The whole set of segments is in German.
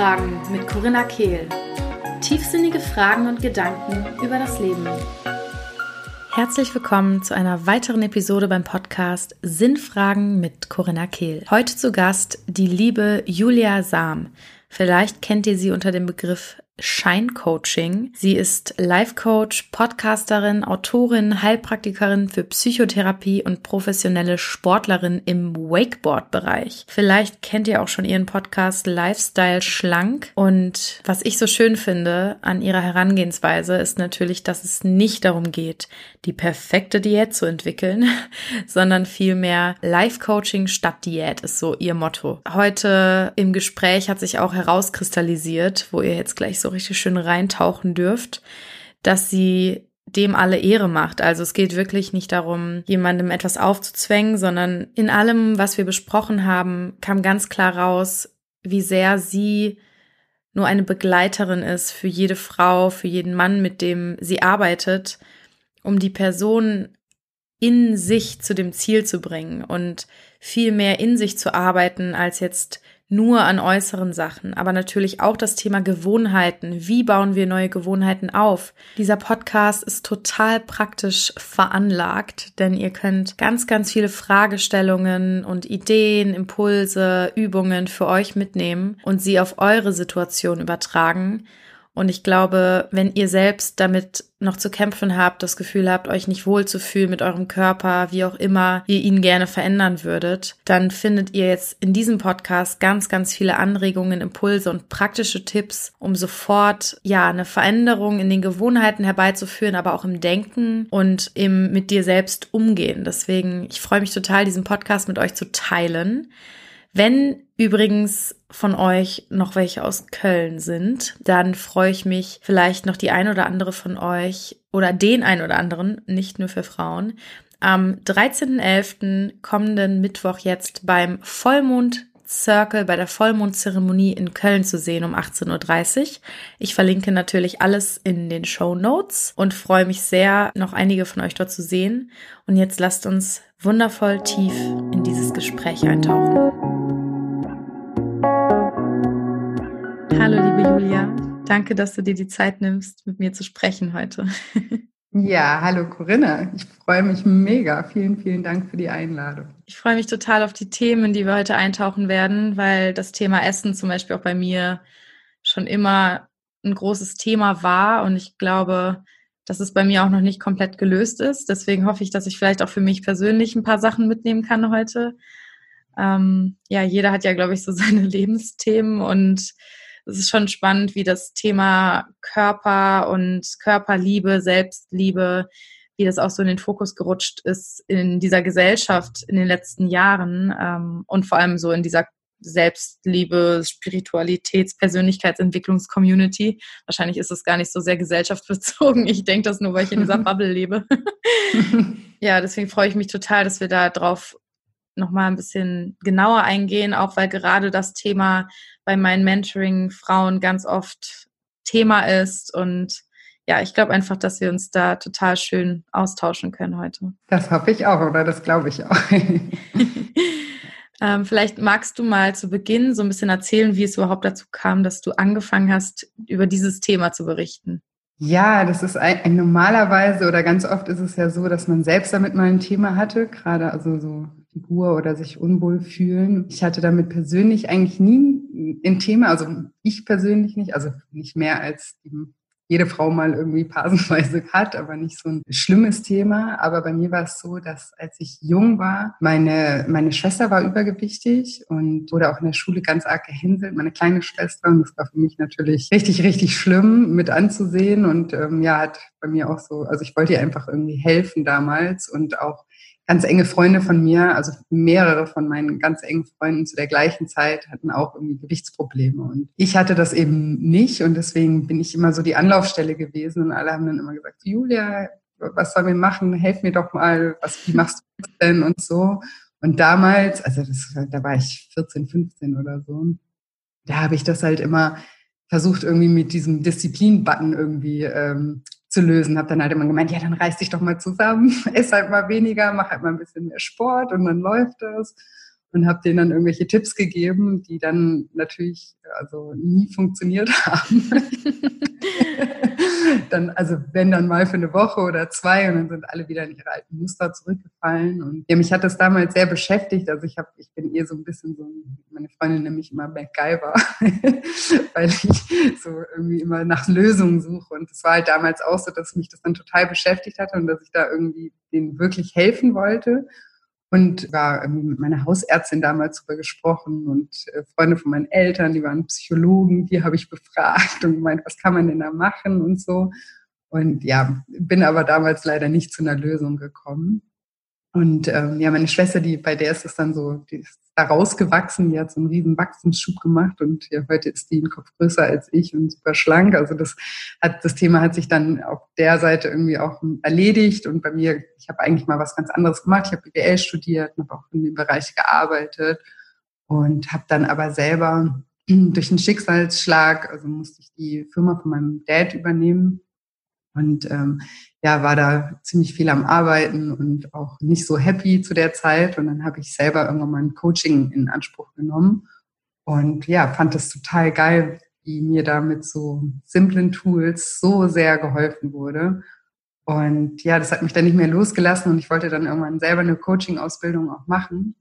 Sinnfragen mit Corinna Kehl. Tiefsinnige Fragen und Gedanken über das Leben. Herzlich willkommen zu einer weiteren Episode beim Podcast Sinnfragen mit Corinna Kehl. Heute zu Gast die liebe Julia Sam. Vielleicht kennt ihr sie unter dem Begriff Scheincoaching. Sie ist Life Coach, Podcasterin, Autorin, Heilpraktikerin für Psychotherapie und professionelle Sportlerin im Wakeboard-Bereich. Vielleicht kennt ihr auch schon ihren Podcast Lifestyle Schlank. Und was ich so schön finde an ihrer Herangehensweise ist natürlich, dass es nicht darum geht, die perfekte Diät zu entwickeln, sondern vielmehr Life Coaching statt Diät ist so ihr Motto. Heute im Gespräch hat sich auch herauskristallisiert, wo ihr jetzt gleich so richtig schön reintauchen dürft, dass sie dem alle Ehre macht. Also es geht wirklich nicht darum, jemandem etwas aufzuzwängen, sondern in allem, was wir besprochen haben, kam ganz klar raus, wie sehr sie nur eine Begleiterin ist für jede Frau, für jeden Mann, mit dem sie arbeitet, um die Person in sich zu dem Ziel zu bringen und viel mehr in sich zu arbeiten, als jetzt nur an äußeren Sachen, aber natürlich auch das Thema Gewohnheiten. Wie bauen wir neue Gewohnheiten auf? Dieser Podcast ist total praktisch veranlagt, denn ihr könnt ganz, ganz viele Fragestellungen und Ideen, Impulse, Übungen für euch mitnehmen und sie auf eure Situation übertragen und ich glaube, wenn ihr selbst damit noch zu kämpfen habt, das Gefühl habt, euch nicht wohl zu fühlen mit eurem Körper, wie auch immer ihr ihn gerne verändern würdet, dann findet ihr jetzt in diesem Podcast ganz, ganz viele Anregungen, Impulse und praktische Tipps, um sofort, ja, eine Veränderung in den Gewohnheiten herbeizuführen, aber auch im Denken und im mit dir selbst umgehen. Deswegen, ich freue mich total, diesen Podcast mit euch zu teilen. Wenn übrigens von euch noch welche aus Köln sind, dann freue ich mich vielleicht noch die ein oder andere von euch oder den ein oder anderen, nicht nur für Frauen, am 13.11. kommenden Mittwoch jetzt beim Vollmond Circle bei der Vollmondzeremonie in Köln zu sehen um 18.30 Uhr. Ich verlinke natürlich alles in den Show Notes und freue mich sehr, noch einige von euch dort zu sehen. Und jetzt lasst uns wundervoll tief in dieses Gespräch eintauchen. Hallo, liebe Julia. Danke, dass du dir die Zeit nimmst, mit mir zu sprechen heute. Ja, hallo Corinna. Ich freue mich mega. Vielen, vielen Dank für die Einladung. Ich freue mich total auf die Themen, die wir heute eintauchen werden, weil das Thema Essen zum Beispiel auch bei mir schon immer ein großes Thema war und ich glaube, dass es bei mir auch noch nicht komplett gelöst ist. Deswegen hoffe ich, dass ich vielleicht auch für mich persönlich ein paar Sachen mitnehmen kann heute. Ähm, ja, jeder hat ja, glaube ich, so seine Lebensthemen und es ist schon spannend, wie das Thema Körper und Körperliebe, Selbstliebe, wie das auch so in den Fokus gerutscht ist in dieser Gesellschaft in den letzten Jahren ähm, und vor allem so in dieser Selbstliebe, Spiritualitäts-, Persönlichkeitsentwicklungs-Community. Wahrscheinlich ist es gar nicht so sehr gesellschaftsbezogen. Ich denke das nur, weil ich in dieser Bubble lebe. ja, deswegen freue ich mich total, dass wir da drauf nochmal ein bisschen genauer eingehen, auch weil gerade das Thema bei meinen Mentoring-Frauen ganz oft Thema ist. Und ja, ich glaube einfach, dass wir uns da total schön austauschen können heute. Das hoffe ich auch, oder das glaube ich auch. ähm, vielleicht magst du mal zu Beginn so ein bisschen erzählen, wie es überhaupt dazu kam, dass du angefangen hast, über dieses Thema zu berichten. Ja, das ist ein, ein, normalerweise oder ganz oft ist es ja so, dass man selbst damit mal ein Thema hatte, gerade also so Figur oder sich unwohl fühlen. Ich hatte damit persönlich eigentlich nie ein Thema, also ich persönlich nicht, also nicht mehr als jede Frau mal irgendwie phasenweise hat, aber nicht so ein schlimmes Thema. Aber bei mir war es so, dass als ich jung war, meine, meine Schwester war übergewichtig und wurde auch in der Schule ganz arg gehänselt, meine kleine Schwester. Und das war für mich natürlich richtig, richtig schlimm mit anzusehen und ähm, ja, hat bei mir auch so, also ich wollte ihr einfach irgendwie helfen damals und auch ganz enge Freunde von mir, also mehrere von meinen ganz engen Freunden zu der gleichen Zeit hatten auch irgendwie Gewichtsprobleme. Und ich hatte das eben nicht und deswegen bin ich immer so die Anlaufstelle gewesen und alle haben dann immer gesagt, Julia, was sollen wir machen? Helf mir doch mal, was, wie machst du das denn und so. Und damals, also das, da war ich 14, 15 oder so, da habe ich das halt immer versucht, irgendwie mit diesem Disziplin-Button irgendwie ähm, zu lösen. Habe dann halt immer gemeint, ja, dann reiß dich doch mal zusammen, ess halt mal weniger, mach halt mal ein bisschen mehr Sport und dann läuft das. und habe denen dann irgendwelche Tipps gegeben, die dann natürlich also nie funktioniert haben. dann, also wenn dann mal für eine Woche oder zwei und dann sind alle wieder in ihre alten Muster zurückgefallen. Und ja, mich hat das damals sehr beschäftigt. Also ich habe, ich bin eher so ein bisschen so, meine Freundin nennt mich immer MacGyver, weil ich so irgendwie immer nach Lösungen suche. Und es war halt damals auch so, dass mich das dann total beschäftigt hatte und dass ich da irgendwie denen wirklich helfen wollte und war irgendwie mit meiner Hausärztin damals darüber gesprochen und äh, Freunde von meinen Eltern, die waren Psychologen, die habe ich befragt und gemeint, was kann man denn da machen und so. Und ja, bin aber damals leider nicht zu einer Lösung gekommen. Und ähm, ja, meine Schwester, die bei der ist es dann so, die ist da rausgewachsen, die hat so einen riesen Wachstumsschub gemacht und ja, heute ist die einen Kopf größer als ich und super schlank. Also das hat, das Thema hat sich dann auf der Seite irgendwie auch erledigt und bei mir, ich habe eigentlich mal was ganz anderes gemacht. Ich habe BWL studiert und habe auch in dem Bereich gearbeitet und habe dann aber selber durch einen Schicksalsschlag, also musste ich die Firma von meinem Dad übernehmen und ähm, ja, war da ziemlich viel am Arbeiten und auch nicht so happy zu der Zeit. Und dann habe ich selber irgendwann mal ein Coaching in Anspruch genommen und ja, fand das total geil, wie mir da mit so simplen Tools so sehr geholfen wurde. Und ja, das hat mich dann nicht mehr losgelassen und ich wollte dann irgendwann selber eine Coaching-Ausbildung auch machen.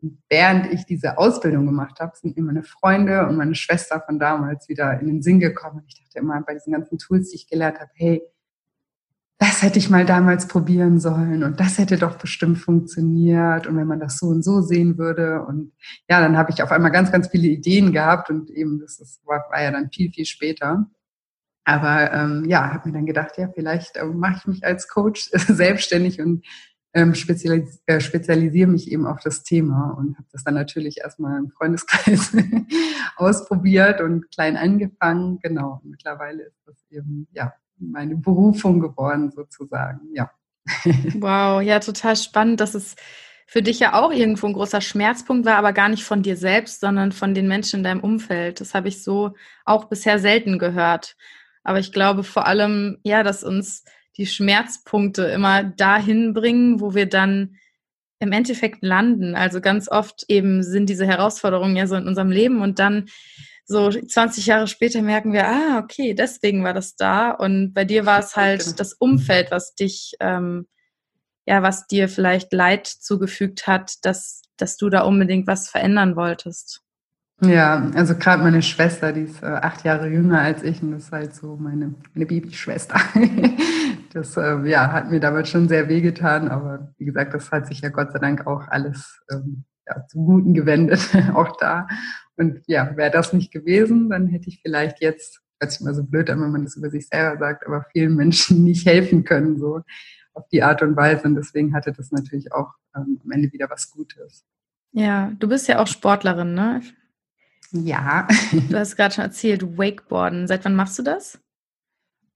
Und während ich diese Ausbildung gemacht habe, sind mir meine Freunde und meine Schwester von damals wieder in den Sinn gekommen. Und ich dachte immer bei diesen ganzen Tools, die ich gelernt habe, hey, das hätte ich mal damals probieren sollen und das hätte doch bestimmt funktioniert und wenn man das so und so sehen würde und ja, dann habe ich auf einmal ganz, ganz viele Ideen gehabt und eben das, das war, war ja dann viel, viel später. Aber ähm, ja, habe mir dann gedacht, ja, vielleicht äh, mache ich mich als Coach selbstständig und ähm, spezialis äh, spezialisiere mich eben auf das Thema und habe das dann natürlich erstmal im Freundeskreis ausprobiert und klein angefangen. Genau, mittlerweile ist das eben ja meine Berufung geworden, sozusagen, ja. Wow, ja, total spannend, dass es für dich ja auch irgendwo ein großer Schmerzpunkt war, aber gar nicht von dir selbst, sondern von den Menschen in deinem Umfeld. Das habe ich so auch bisher selten gehört. Aber ich glaube vor allem, ja, dass uns die Schmerzpunkte immer dahin bringen, wo wir dann im Endeffekt landen. Also ganz oft eben sind diese Herausforderungen ja so in unserem Leben und dann so 20 Jahre später merken wir, ah, okay, deswegen war das da. Und bei dir war es halt genau. das Umfeld, was dich, ähm, ja, was dir vielleicht Leid zugefügt hat, dass, dass du da unbedingt was verändern wolltest. Ja, also gerade meine Schwester, die ist äh, acht Jahre jünger als ich und das ist halt so meine, meine Babyschwester. das äh, ja, hat mir damals schon sehr wehgetan, aber wie gesagt, das hat sich ja Gott sei Dank auch alles ähm, ja, zum Guten gewendet, auch da. Und ja, wäre das nicht gewesen, dann hätte ich vielleicht jetzt, hört sich immer so blöd an, wenn man das über sich selber sagt, aber vielen Menschen nicht helfen können, so auf die Art und Weise. Und deswegen hatte das natürlich auch ähm, am Ende wieder was Gutes. Ja, du bist ja auch Sportlerin, ne? Ja. Du hast gerade schon erzählt, Wakeboarden. Seit wann machst du das?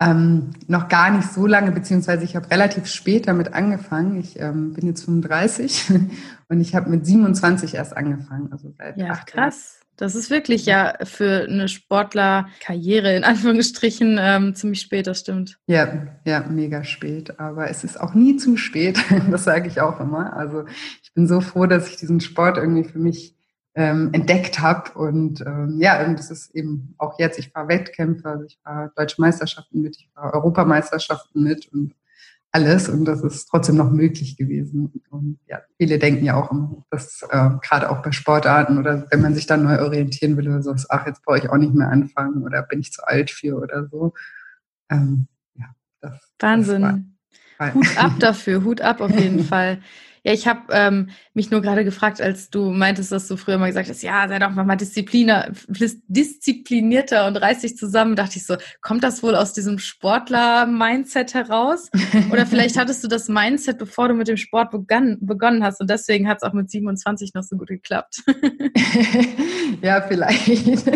Ähm, noch gar nicht so lange, beziehungsweise ich habe relativ spät damit angefangen. Ich ähm, bin jetzt 35 und ich habe mit 27 erst angefangen. Also seit ja, krass. Das ist wirklich ja für eine Sportlerkarriere in Anführungsstrichen ähm, ziemlich spät, das stimmt. Ja, ja, mega spät. Aber es ist auch nie zu spät. Das sage ich auch immer. Also ich bin so froh, dass ich diesen Sport irgendwie für mich ähm, entdeckt habe. Und ähm, ja, und das ist eben auch jetzt, ich fahre Wettkämpfe, also ich fahre Deutsche Meisterschaften mit, ich fahre Europameisterschaften mit und alles und das ist trotzdem noch möglich gewesen. Und ja, viele denken ja auch dass äh, gerade auch bei Sportarten oder wenn man sich dann neu orientieren will oder so, ach, jetzt brauche ich auch nicht mehr anfangen oder bin ich zu alt für oder so. Ähm, ja, das, Wahnsinn. Das war, Hut ab dafür, Hut ab auf jeden Fall. Ja, ich habe ähm, mich nur gerade gefragt, als du meintest, dass du früher mal gesagt hast, ja, sei doch mal Diszipliner, disziplinierter und reiß dich zusammen, dachte ich so, kommt das wohl aus diesem Sportler-Mindset heraus? Oder vielleicht hattest du das Mindset, bevor du mit dem Sport begann, begonnen hast und deswegen hat es auch mit 27 noch so gut geklappt. ja, vielleicht.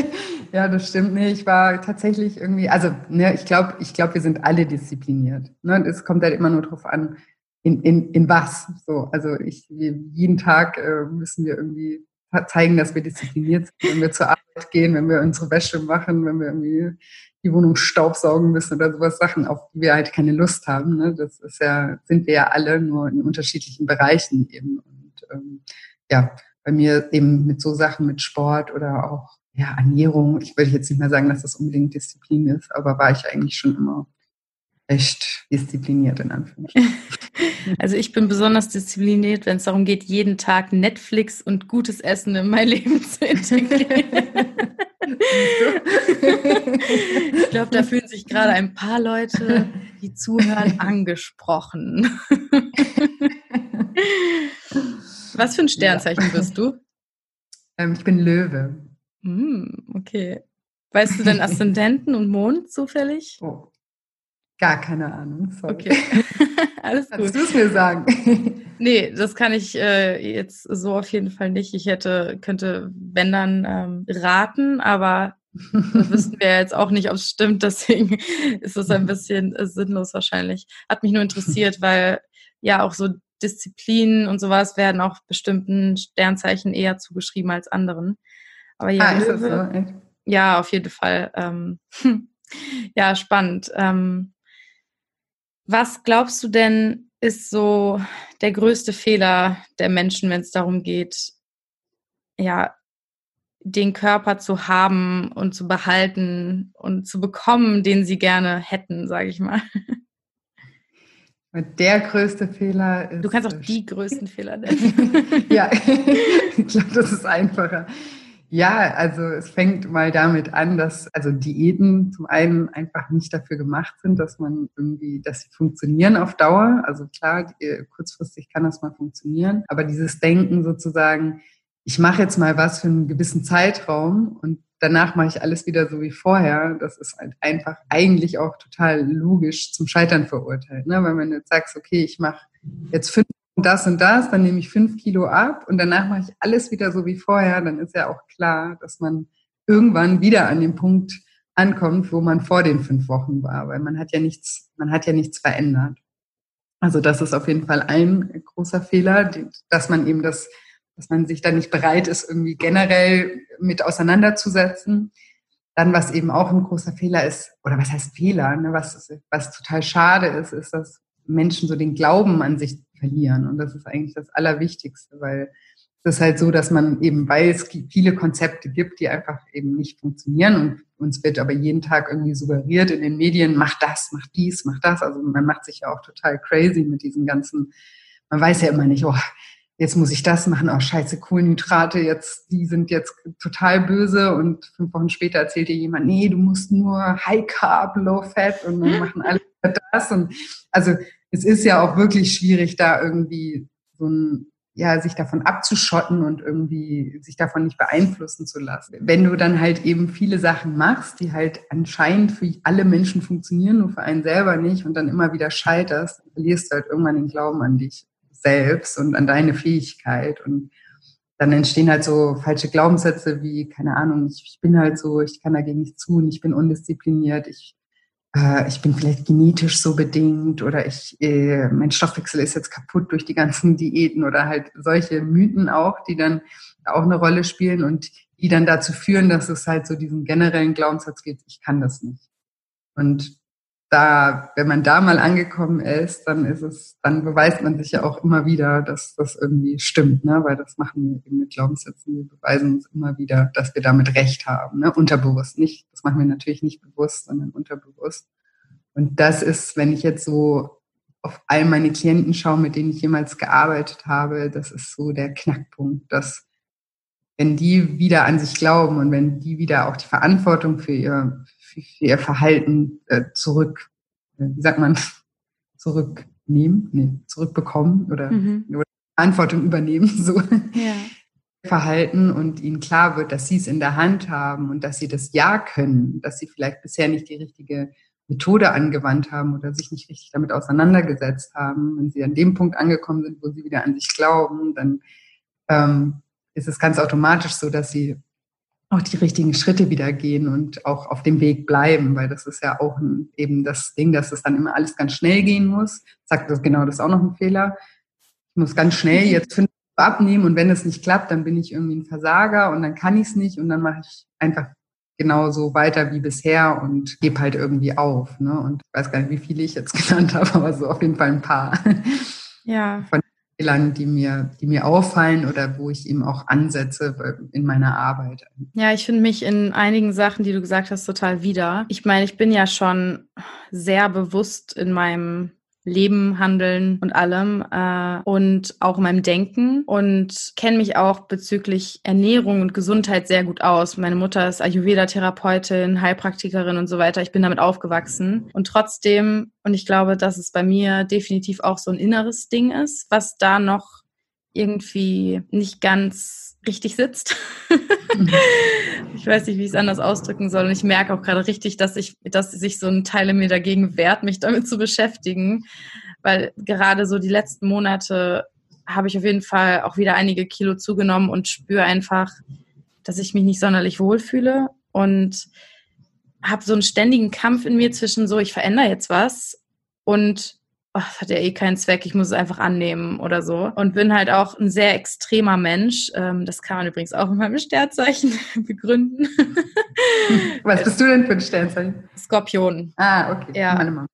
ja, das stimmt. Nee, ich war tatsächlich irgendwie, also ne, ich glaube, ich glaube, wir sind alle diszipliniert. Ne? Es kommt halt immer nur darauf an, in, in, in was. So, also ich, jeden Tag äh, müssen wir irgendwie zeigen, dass wir diszipliniert sind, wenn wir zur Arbeit gehen, wenn wir unsere Wäsche machen, wenn wir irgendwie die Wohnung staubsaugen müssen oder sowas Sachen, auf die wir halt keine Lust haben. Ne? Das ist ja, sind wir ja alle nur in unterschiedlichen Bereichen eben. Und ähm, ja, bei mir eben mit so Sachen, mit Sport oder auch ja, Ernährung, ich würde jetzt nicht mehr sagen, dass das unbedingt Disziplin ist, aber war ich eigentlich schon immer echt diszipliniert in Anführungsstrichen. Also ich bin besonders diszipliniert, wenn es darum geht, jeden Tag Netflix und gutes Essen in mein Leben zu integrieren. ich glaube, da fühlen sich gerade ein paar Leute, die zuhören, angesprochen. Was für ein Sternzeichen bist du? Ähm, ich bin Löwe. Mm, okay. Weißt du denn Aszendenten und Mond zufällig? Oh. Gar keine Ahnung. Sorry. Okay. Alles gut. Kannst du es mir sagen? nee, das kann ich äh, jetzt so auf jeden Fall nicht. Ich hätte, könnte, wenn dann, ähm, raten, aber das wissen wir jetzt auch nicht, ob es stimmt. Deswegen ist es ein bisschen äh, sinnlos wahrscheinlich. Hat mich nur interessiert, weil ja auch so Disziplinen und sowas werden auch bestimmten Sternzeichen eher zugeschrieben als anderen. Aber ja, ah, Löwe, so? ja, auf jeden Fall. Ähm, ja, spannend. Ähm, was glaubst du denn, ist so der größte Fehler der Menschen, wenn es darum geht, ja, den Körper zu haben und zu behalten und zu bekommen, den sie gerne hätten, sage ich mal. Der größte Fehler ist. Du kannst auch die größten Fehler nennen. ja, ich glaube, das ist einfacher. Ja, also es fängt mal damit an, dass also Diäten zum einen einfach nicht dafür gemacht sind, dass man irgendwie, dass sie funktionieren auf Dauer. Also klar, die, kurzfristig kann das mal funktionieren, aber dieses Denken sozusagen, ich mache jetzt mal was für einen gewissen Zeitraum und danach mache ich alles wieder so wie vorher, das ist halt einfach eigentlich auch total logisch zum Scheitern verurteilt. Ne? Weil wenn du jetzt sagst, okay, ich mache jetzt fünf das und das, dann nehme ich fünf Kilo ab und danach mache ich alles wieder so wie vorher, dann ist ja auch klar, dass man irgendwann wieder an dem Punkt ankommt, wo man vor den fünf Wochen war, weil man hat ja nichts, man hat ja nichts verändert. Also das ist auf jeden Fall ein großer Fehler, dass man eben das, dass man sich da nicht bereit ist, irgendwie generell mit auseinanderzusetzen. Dann, was eben auch ein großer Fehler ist, oder was heißt Fehler, ne, was, was total schade ist, ist, dass Menschen so den Glauben an sich verlieren. Und das ist eigentlich das Allerwichtigste, weil es ist halt so, dass man eben, weil es viele Konzepte gibt, die einfach eben nicht funktionieren und uns wird aber jeden Tag irgendwie suggeriert in den Medien, mach das, mach dies, mach das. Also man macht sich ja auch total crazy mit diesen ganzen, man weiß ja immer nicht, oh, jetzt muss ich das machen, oh scheiße, Kohlenhydrate, jetzt, die sind jetzt total böse und fünf Wochen später erzählt dir jemand, nee, du musst nur High Carb, Low Fat und dann machen alle das und also es ist ja auch wirklich schwierig, da irgendwie so ein, ja, sich davon abzuschotten und irgendwie sich davon nicht beeinflussen zu lassen. Wenn du dann halt eben viele Sachen machst, die halt anscheinend für alle Menschen funktionieren, nur für einen selber nicht und dann immer wieder scheiterst, verlierst du halt irgendwann den Glauben an dich selbst und an deine Fähigkeit und dann entstehen halt so falsche Glaubenssätze wie, keine Ahnung, ich, ich bin halt so, ich kann dagegen nicht tun, ich bin undiszipliniert, ich äh, ich bin vielleicht genetisch so bedingt oder ich, äh, mein Stoffwechsel ist jetzt kaputt durch die ganzen Diäten oder halt solche Mythen auch, die dann auch eine Rolle spielen und die dann dazu führen, dass es halt so diesen generellen Glaubenssatz gibt, ich kann das nicht. Und da, wenn man da mal angekommen ist, dann ist es, dann beweist man sich ja auch immer wieder, dass das irgendwie stimmt, ne? Weil das machen wir eben mit Glaubenssätzen. Wir beweisen uns immer wieder, dass wir damit recht haben, ne? Unterbewusst nicht. Das machen wir natürlich nicht bewusst, sondern unterbewusst. Und das ist, wenn ich jetzt so auf all meine Klienten schaue, mit denen ich jemals gearbeitet habe, das ist so der Knackpunkt, dass wenn die wieder an sich glauben und wenn die wieder auch die Verantwortung für ihr, ihr Verhalten äh, zurück, äh, wie sagt man, zurücknehmen, nee, zurückbekommen oder, mhm. oder Verantwortung übernehmen, so. Ja. Verhalten und ihnen klar wird, dass sie es in der Hand haben und dass sie das ja können, dass sie vielleicht bisher nicht die richtige Methode angewandt haben oder sich nicht richtig damit auseinandergesetzt haben. Wenn sie an dem Punkt angekommen sind, wo sie wieder an sich glauben, dann ähm, ist es ganz automatisch so, dass sie auch die richtigen Schritte wieder gehen und auch auf dem Weg bleiben, weil das ist ja auch ein, eben das Ding, dass es dann immer alles ganz schnell gehen muss. Sagt das genau, das ist auch noch ein Fehler. Ich muss ganz schnell jetzt fünf abnehmen und wenn es nicht klappt, dann bin ich irgendwie ein Versager und dann kann ich es nicht und dann mache ich einfach genauso weiter wie bisher und gebe halt irgendwie auf. Ne? Und ich weiß gar nicht, wie viele ich jetzt genannt habe, aber so auf jeden Fall ein paar. Ja. Von Fehlern, die mir, die mir auffallen oder wo ich eben auch ansetze in meiner Arbeit. Ja, ich finde mich in einigen Sachen, die du gesagt hast, total wieder. Ich meine, ich bin ja schon sehr bewusst in meinem Leben, Handeln und allem äh, und auch in meinem Denken und kenne mich auch bezüglich Ernährung und Gesundheit sehr gut aus. Meine Mutter ist Ayurveda-Therapeutin, Heilpraktikerin und so weiter. Ich bin damit aufgewachsen und trotzdem, und ich glaube, dass es bei mir definitiv auch so ein inneres Ding ist, was da noch irgendwie nicht ganz richtig sitzt. Ich weiß nicht, wie ich es anders ausdrücken soll. Und ich merke auch gerade richtig, dass ich, dass sich so ein Teil in mir dagegen wehrt, mich damit zu beschäftigen. Weil gerade so die letzten Monate habe ich auf jeden Fall auch wieder einige Kilo zugenommen und spüre einfach, dass ich mich nicht sonderlich wohlfühle und habe so einen ständigen Kampf in mir zwischen so, ich verändere jetzt was und oh, das hat ja eh keinen Zweck, ich muss es einfach annehmen oder so. Und bin halt auch ein sehr extremer Mensch. Ähm, das kann man übrigens auch in meinem Sternzeichen begründen. Was bist du denn für ein Sternzeichen? Skorpion. Ah, okay. Ja. Meine Mama.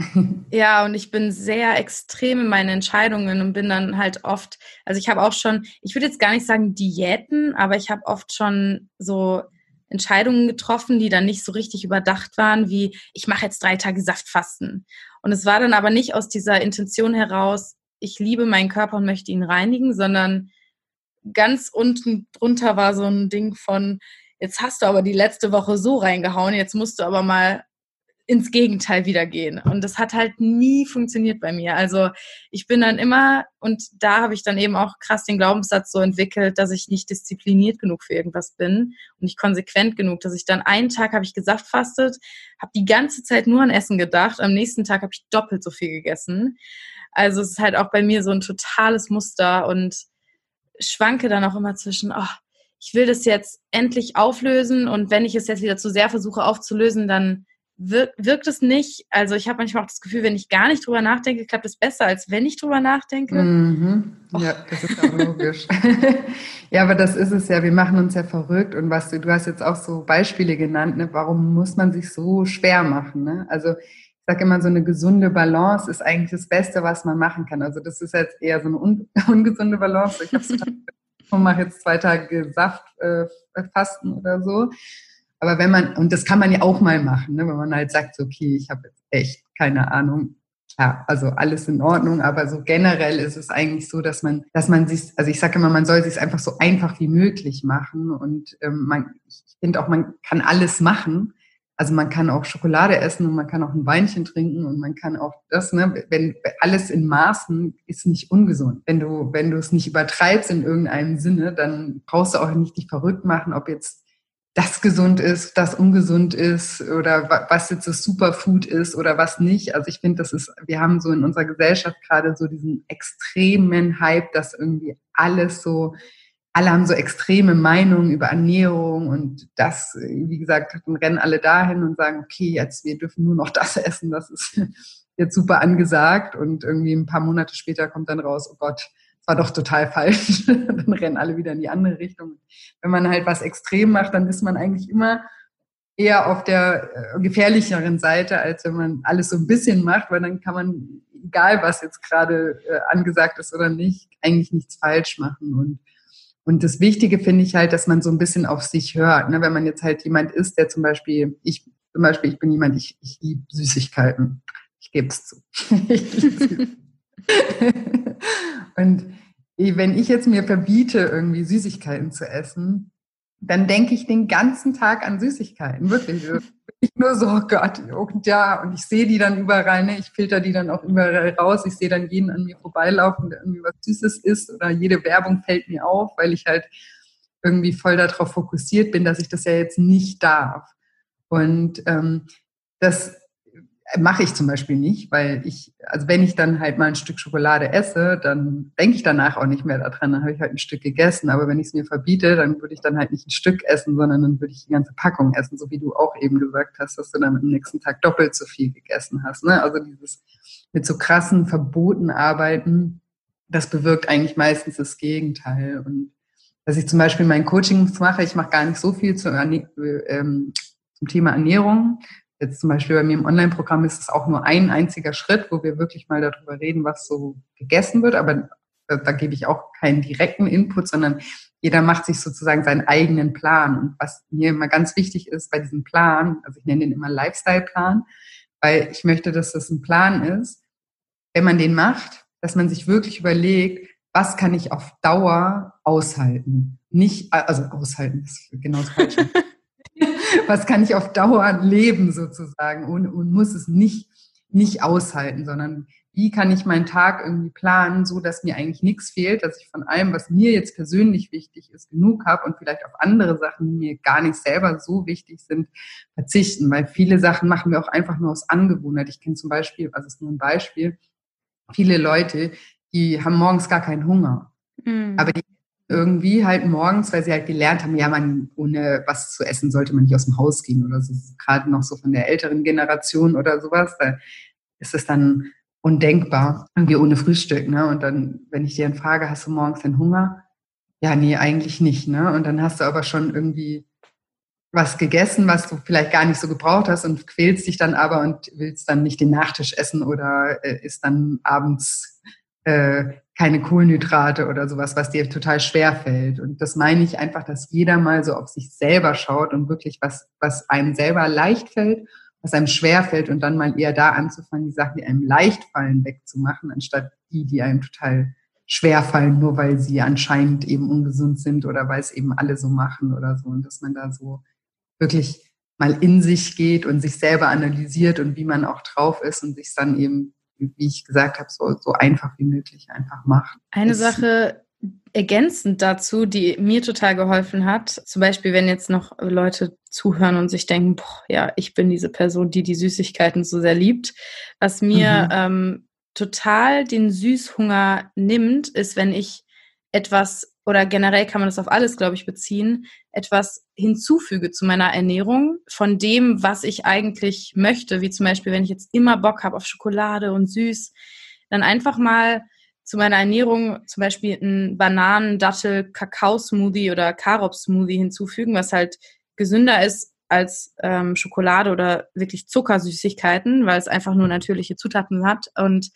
ja, und ich bin sehr extrem in meinen Entscheidungen und bin dann halt oft, also ich habe auch schon, ich würde jetzt gar nicht sagen Diäten, aber ich habe oft schon so Entscheidungen getroffen, die dann nicht so richtig überdacht waren, wie ich mache jetzt drei Tage Saftfasten. Und es war dann aber nicht aus dieser Intention heraus, ich liebe meinen Körper und möchte ihn reinigen, sondern ganz unten drunter war so ein Ding von, jetzt hast du aber die letzte Woche so reingehauen, jetzt musst du aber mal ins Gegenteil wieder gehen. Und das hat halt nie funktioniert bei mir. Also ich bin dann immer, und da habe ich dann eben auch krass den Glaubenssatz so entwickelt, dass ich nicht diszipliniert genug für irgendwas bin und nicht konsequent genug, dass ich dann einen Tag habe ich gesagt fastet, habe die ganze Zeit nur an Essen gedacht, am nächsten Tag habe ich doppelt so viel gegessen. Also es ist halt auch bei mir so ein totales Muster und schwanke dann auch immer zwischen, oh, ich will das jetzt endlich auflösen und wenn ich es jetzt wieder zu sehr versuche aufzulösen, dann wirkt, wirkt es nicht. Also ich habe manchmal auch das Gefühl, wenn ich gar nicht drüber nachdenke, klappt es besser, als wenn ich drüber nachdenke. Mhm. Ja, das ist auch logisch. ja, aber das ist es ja. Wir machen uns ja verrückt. Und was du, du hast jetzt auch so Beispiele genannt, ne? warum muss man sich so schwer machen? Ne? Also ich sage immer, so eine gesunde Balance ist eigentlich das Beste, was man machen kann. Also das ist jetzt eher so eine un ungesunde Balance. Ich habe und mache jetzt zwei Tage Saft äh, fasten oder so. Aber wenn man, und das kann man ja auch mal machen, ne, wenn man halt sagt, okay, ich habe jetzt echt keine Ahnung, ja, also alles in Ordnung, aber so generell ist es eigentlich so, dass man, dass man sich, also ich sage immer, man soll sich einfach so einfach wie möglich machen und ähm, man, ich finde auch, man kann alles machen. Also man kann auch Schokolade essen und man kann auch ein Weinchen trinken und man kann auch das, ne, wenn alles in Maßen ist nicht ungesund. Wenn du, wenn du es nicht übertreibst in irgendeinem Sinne, dann brauchst du auch nicht dich verrückt machen, ob jetzt das gesund ist, das ungesund ist oder was jetzt das Superfood ist oder was nicht. Also ich finde, das ist, wir haben so in unserer Gesellschaft gerade so diesen extremen Hype, dass irgendwie alles so, alle haben so extreme Meinungen über Ernährung und das, wie gesagt, dann rennen alle dahin und sagen, okay, jetzt wir dürfen nur noch das essen, das ist jetzt super angesagt und irgendwie ein paar Monate später kommt dann raus, oh Gott, war doch total falsch. dann rennen alle wieder in die andere Richtung. Wenn man halt was extrem macht, dann ist man eigentlich immer eher auf der äh, gefährlicheren Seite, als wenn man alles so ein bisschen macht, weil dann kann man, egal was jetzt gerade äh, angesagt ist oder nicht, eigentlich nichts falsch machen. Und, und das Wichtige finde ich halt, dass man so ein bisschen auf sich hört. Ne? Wenn man jetzt halt jemand ist, der zum Beispiel, ich zum Beispiel, ich bin jemand, ich, ich liebe Süßigkeiten. Ich gebe es zu. Und wenn ich jetzt mir verbiete, irgendwie Süßigkeiten zu essen, dann denke ich den ganzen Tag an Süßigkeiten, wirklich. Ich nur so, oh Gott, und ja, und ich sehe die dann überall, ne? ich filter die dann auch überall raus, ich sehe dann jeden an mir vorbeilaufen, der irgendwie was Süßes isst oder jede Werbung fällt mir auf, weil ich halt irgendwie voll darauf fokussiert bin, dass ich das ja jetzt nicht darf. Und ähm, das mache ich zum Beispiel nicht, weil ich, also wenn ich dann halt mal ein Stück Schokolade esse, dann denke ich danach auch nicht mehr daran, dann habe ich halt ein Stück gegessen. Aber wenn ich es mir verbiete, dann würde ich dann halt nicht ein Stück essen, sondern dann würde ich die ganze Packung essen, so wie du auch eben gesagt hast, dass du dann am nächsten Tag doppelt so viel gegessen hast. Ne? Also dieses mit so krassen Verboten arbeiten, das bewirkt eigentlich meistens das Gegenteil. Und dass ich zum Beispiel mein Coaching mache, ich mache gar nicht so viel zu, ähm, zum Thema Ernährung, Jetzt zum Beispiel bei mir im Online-Programm ist es auch nur ein einziger Schritt, wo wir wirklich mal darüber reden, was so gegessen wird. Aber da, gebe ich auch keinen direkten Input, sondern jeder macht sich sozusagen seinen eigenen Plan. Und was mir immer ganz wichtig ist bei diesem Plan, also ich nenne den immer Lifestyle-Plan, weil ich möchte, dass das ein Plan ist, wenn man den macht, dass man sich wirklich überlegt, was kann ich auf Dauer aushalten? Nicht, also aushalten ist genau das Falsche. was kann ich auf Dauer leben sozusagen und, und muss es nicht, nicht aushalten, sondern wie kann ich meinen Tag irgendwie planen, so dass mir eigentlich nichts fehlt, dass ich von allem, was mir jetzt persönlich wichtig ist, genug habe und vielleicht auf andere Sachen, die mir gar nicht selber so wichtig sind, verzichten. Weil viele Sachen machen wir auch einfach nur aus Angewohnheit. Ich kenne zum Beispiel, also es ist nur ein Beispiel, viele Leute, die haben morgens gar keinen Hunger. Mhm. Aber die irgendwie halt morgens, weil sie halt gelernt haben, ja, man ohne was zu essen sollte man nicht aus dem Haus gehen oder so. Gerade noch so von der älteren Generation oder sowas. Da ist es dann undenkbar, irgendwie ohne Frühstück. Ne? Und dann, wenn ich dir dann frage, hast du morgens den Hunger? Ja, nee, eigentlich nicht. Ne? Und dann hast du aber schon irgendwie was gegessen, was du vielleicht gar nicht so gebraucht hast und quälst dich dann aber und willst dann nicht den Nachtisch essen oder äh, isst dann abends äh, keine Kohlenhydrate oder sowas, was dir total schwer fällt. Und das meine ich einfach, dass jeder mal so auf sich selber schaut und wirklich was, was einem selber leicht fällt was einem schwerfällt und dann mal eher da anzufangen, die Sachen, die einem leicht fallen, wegzumachen, anstatt die, die einem total schwer fallen, nur weil sie anscheinend eben ungesund sind oder weil es eben alle so machen oder so. Und dass man da so wirklich mal in sich geht und sich selber analysiert und wie man auch drauf ist und sich dann eben, wie ich gesagt habe, so, so einfach wie möglich einfach macht. Eine Sache, ergänzend dazu, die mir total geholfen hat, zum Beispiel, wenn jetzt noch Leute zuhören und sich denken, boah, ja, ich bin diese Person, die die Süßigkeiten so sehr liebt. Was mir mhm. ähm, total den Süßhunger nimmt, ist, wenn ich etwas oder generell kann man das auf alles, glaube ich, beziehen, etwas hinzufüge zu meiner Ernährung von dem, was ich eigentlich möchte, wie zum Beispiel, wenn ich jetzt immer Bock habe auf Schokolade und süß, dann einfach mal zu meiner Ernährung zum Beispiel einen Bananen, Dattel, Kakao-Smoothie oder Karob-Smoothie hinzufügen, was halt gesünder ist als ähm, Schokolade oder wirklich Zuckersüßigkeiten, weil es einfach nur natürliche Zutaten hat. Und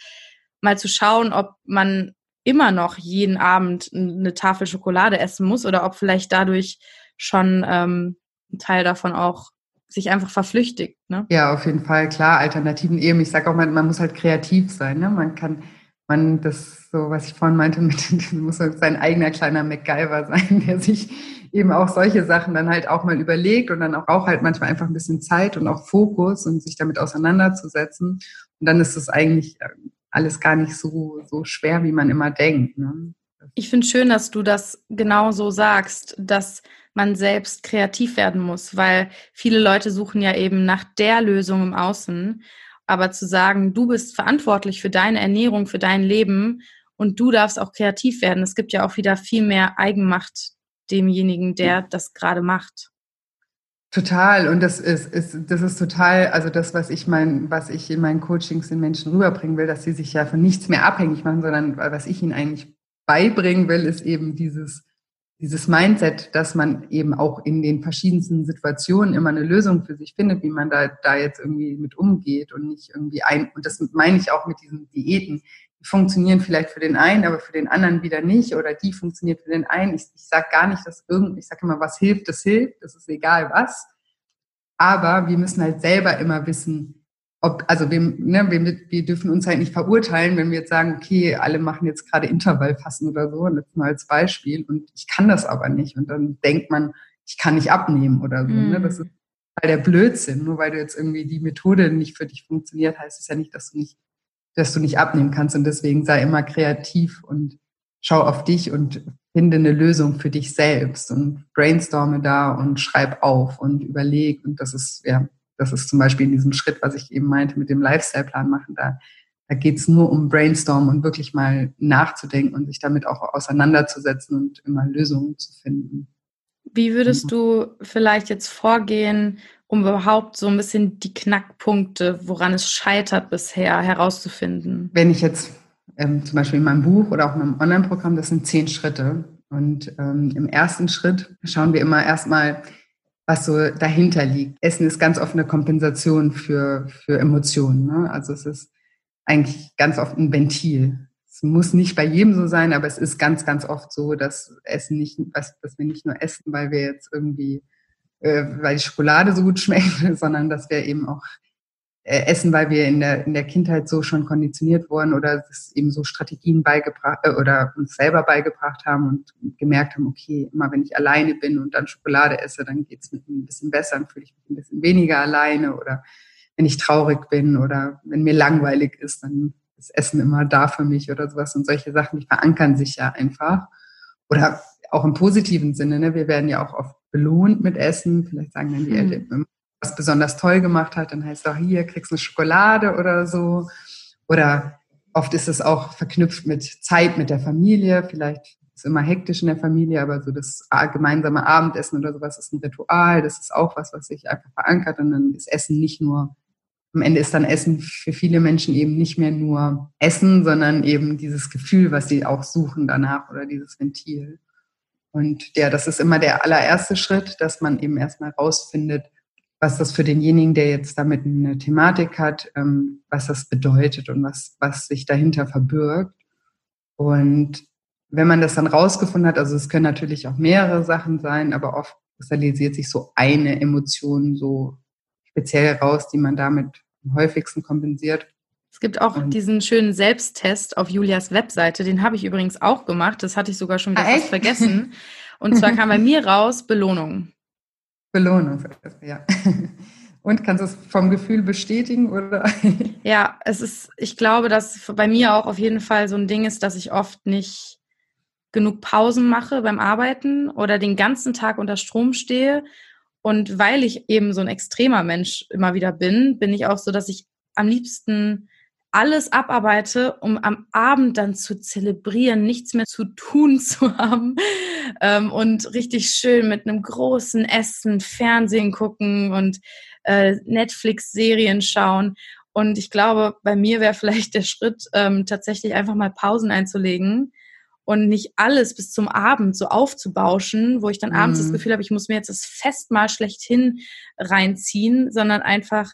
mal zu schauen, ob man immer noch jeden Abend eine Tafel Schokolade essen muss oder ob vielleicht dadurch schon ähm, ein Teil davon auch sich einfach verflüchtigt. Ne? Ja, auf jeden Fall, klar, Alternativen eben. Ich sage auch, man, man muss halt kreativ sein. Ne? Man kann man das so, was ich vorhin meinte, mit, muss sein eigener kleiner MacGyver sein, der sich eben auch solche Sachen dann halt auch mal überlegt und dann auch, auch halt manchmal einfach ein bisschen Zeit und auch Fokus und sich damit auseinanderzusetzen. Und dann ist es eigentlich äh, alles gar nicht so, so schwer, wie man immer denkt. Ne? Ich finde schön, dass du das genau so sagst, dass man selbst kreativ werden muss, weil viele Leute suchen ja eben nach der Lösung im Außen aber zu sagen, du bist verantwortlich für deine Ernährung, für dein Leben und du darfst auch kreativ werden. Es gibt ja auch wieder viel mehr Eigenmacht demjenigen, der das gerade macht. Total. Und das ist, ist, das ist total, also das, was ich mein, was ich in meinen Coachings den Menschen rüberbringen will, dass sie sich ja von nichts mehr abhängig machen, sondern was ich ihnen eigentlich beibringen will, ist eben dieses, dieses Mindset, dass man eben auch in den verschiedensten Situationen immer eine Lösung für sich findet, wie man da, da jetzt irgendwie mit umgeht und nicht irgendwie ein, und das meine ich auch mit diesen Diäten, funktionieren vielleicht für den einen, aber für den anderen wieder nicht oder die funktioniert für den einen. Ich, ich sage gar nicht, dass irgend, ich sage immer, was hilft, das hilft, das ist egal was. Aber wir müssen halt selber immer wissen, ob, also wir, ne, wir, wir dürfen uns halt nicht verurteilen, wenn wir jetzt sagen, okay, alle machen jetzt gerade Intervallfassen oder so, jetzt mal als Beispiel, und ich kann das aber nicht. Und dann denkt man, ich kann nicht abnehmen oder so. Mm. Ne? Das mhm. ist halt der Blödsinn. Nur weil du jetzt irgendwie die Methode nicht für dich funktioniert, heißt es ja nicht, dass du nicht, dass du nicht abnehmen kannst. Und deswegen sei immer kreativ und schau auf dich und finde eine Lösung für dich selbst und brainstorme da und schreib auf und überleg. Und das ist, ja, das ist zum Beispiel in diesem Schritt, was ich eben meinte, mit dem Lifestyle-Plan machen. Da, da geht es nur um Brainstorm und wirklich mal nachzudenken und sich damit auch auseinanderzusetzen und immer Lösungen zu finden. Wie würdest mhm. du vielleicht jetzt vorgehen, um überhaupt so ein bisschen die Knackpunkte, woran es scheitert bisher, herauszufinden? Wenn ich jetzt ähm, zum Beispiel in meinem Buch oder auch in meinem Online-Programm, das sind zehn Schritte. Und ähm, im ersten Schritt schauen wir immer erstmal, was so dahinter liegt. Essen ist ganz oft eine Kompensation für, für Emotionen. Ne? Also es ist eigentlich ganz oft ein Ventil. es muss nicht bei jedem so sein, aber es ist ganz, ganz oft so, dass Essen nicht, dass, dass wir nicht nur essen, weil wir jetzt irgendwie, äh, weil die Schokolade so gut schmeckt, sondern dass wir eben auch äh, essen, weil wir in der, in der Kindheit so schon konditioniert wurden oder es eben so Strategien beigebracht äh, oder uns selber beigebracht haben und gemerkt haben, okay, immer wenn ich alleine bin und dann Schokolade esse, dann geht es mir ein bisschen besser, dann fühle ich mich ein bisschen weniger alleine oder wenn ich traurig bin oder wenn mir langweilig ist, dann ist Essen immer da für mich oder sowas. Und solche Sachen, die verankern sich ja einfach. Oder auch im positiven Sinne. Ne? Wir werden ja auch oft belohnt mit Essen. Vielleicht sagen dann die mhm. Eltern, wenn man was besonders toll gemacht hat, dann heißt es auch hier, kriegst du eine Schokolade oder so. Oder oft ist es auch verknüpft mit Zeit mit der Familie. Vielleicht ist es immer hektisch in der Familie, aber so das gemeinsame Abendessen oder sowas ist ein Ritual. Das ist auch was, was sich einfach verankert. Und dann ist Essen nicht nur am Ende ist dann Essen für viele Menschen eben nicht mehr nur Essen, sondern eben dieses Gefühl, was sie auch suchen danach oder dieses Ventil. Und ja, das ist immer der allererste Schritt, dass man eben erstmal rausfindet, was das für denjenigen, der jetzt damit eine Thematik hat, ähm, was das bedeutet und was, was sich dahinter verbirgt. Und wenn man das dann rausgefunden hat, also es können natürlich auch mehrere Sachen sein, aber oft kristallisiert sich so eine Emotion so speziell raus, die man damit am häufigsten kompensiert. Es gibt auch und diesen schönen Selbsttest auf Julias Webseite, den habe ich übrigens auch gemacht, das hatte ich sogar schon wieder ah, fast vergessen. Und zwar kam bei mir raus Belohnung. Belohnung, ja. Und kannst du es vom Gefühl bestätigen oder? Ja, es ist, ich glaube, dass bei mir auch auf jeden Fall so ein Ding ist, dass ich oft nicht genug Pausen mache beim Arbeiten oder den ganzen Tag unter Strom stehe und weil ich eben so ein extremer Mensch immer wieder bin, bin ich auch so, dass ich am liebsten alles abarbeite, um am Abend dann zu zelebrieren, nichts mehr zu tun zu haben ähm, und richtig schön mit einem großen Essen, Fernsehen gucken und äh, Netflix-Serien schauen. Und ich glaube, bei mir wäre vielleicht der Schritt, ähm, tatsächlich einfach mal Pausen einzulegen und nicht alles bis zum Abend so aufzubauschen, wo ich dann abends das mhm. Gefühl habe, ich muss mir jetzt das Fest mal schlechthin reinziehen, sondern einfach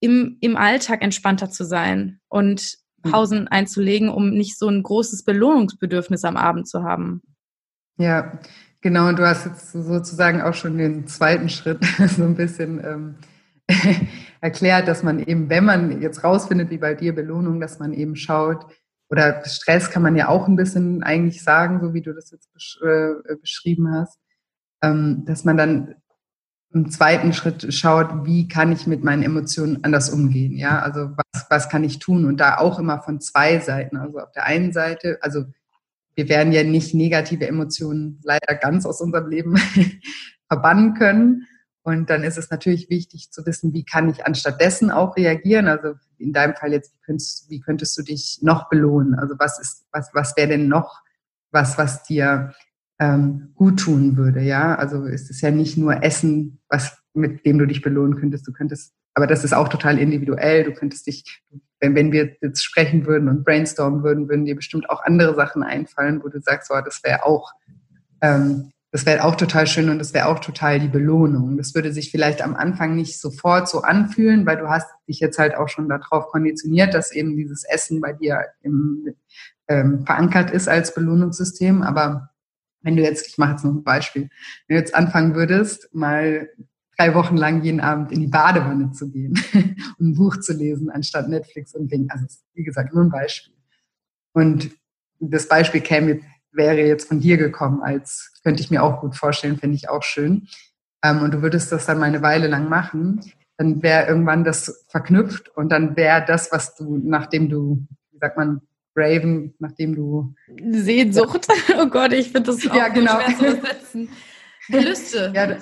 im, im Alltag entspannter zu sein und mhm. Pausen einzulegen, um nicht so ein großes Belohnungsbedürfnis am Abend zu haben. Ja, genau. Und du hast jetzt sozusagen auch schon den zweiten Schritt so ein bisschen ähm, erklärt, dass man eben, wenn man jetzt rausfindet, wie bei dir Belohnung, dass man eben schaut, oder Stress kann man ja auch ein bisschen eigentlich sagen, so wie du das jetzt besch äh, beschrieben hast, ähm, dass man dann im zweiten Schritt schaut, wie kann ich mit meinen Emotionen anders umgehen, ja, also was, was kann ich tun und da auch immer von zwei Seiten, also auf der einen Seite, also wir werden ja nicht negative Emotionen leider ganz aus unserem Leben verbannen können, und dann ist es natürlich wichtig zu wissen, wie kann ich anstattdessen auch reagieren. Also in deinem Fall jetzt, wie könntest, wie könntest du dich noch belohnen? Also was ist, was, was wäre denn noch was, was dir ähm, gut tun würde? Ja, also ist es ja nicht nur Essen, was mit dem du dich belohnen könntest. Du könntest, aber das ist auch total individuell. Du könntest dich, wenn, wenn wir jetzt sprechen würden und brainstormen würden, würden dir bestimmt auch andere Sachen einfallen, wo du sagst, oh, das wäre auch ähm, das wäre auch total schön und das wäre auch total die Belohnung. Das würde sich vielleicht am Anfang nicht sofort so anfühlen, weil du hast dich jetzt halt auch schon darauf konditioniert, dass eben dieses Essen bei dir im, ähm, verankert ist als Belohnungssystem. Aber wenn du jetzt, ich mache jetzt noch ein Beispiel, wenn du jetzt anfangen würdest, mal drei Wochen lang jeden Abend in die Badewanne zu gehen und ein Buch zu lesen, anstatt Netflix und Ding. Also wie gesagt, nur ein Beispiel. Und das Beispiel käme wäre jetzt von dir gekommen, als könnte ich mir auch gut vorstellen, finde ich auch schön. Ähm, und du würdest das dann mal eine Weile lang machen, dann wäre irgendwann das verknüpft und dann wäre das, was du, nachdem du, wie sagt man, Raven, nachdem du Sehnsucht. Oh Gott, ich finde das auch ja, genau. schwer zu übersetzen. Gelüste. Ja,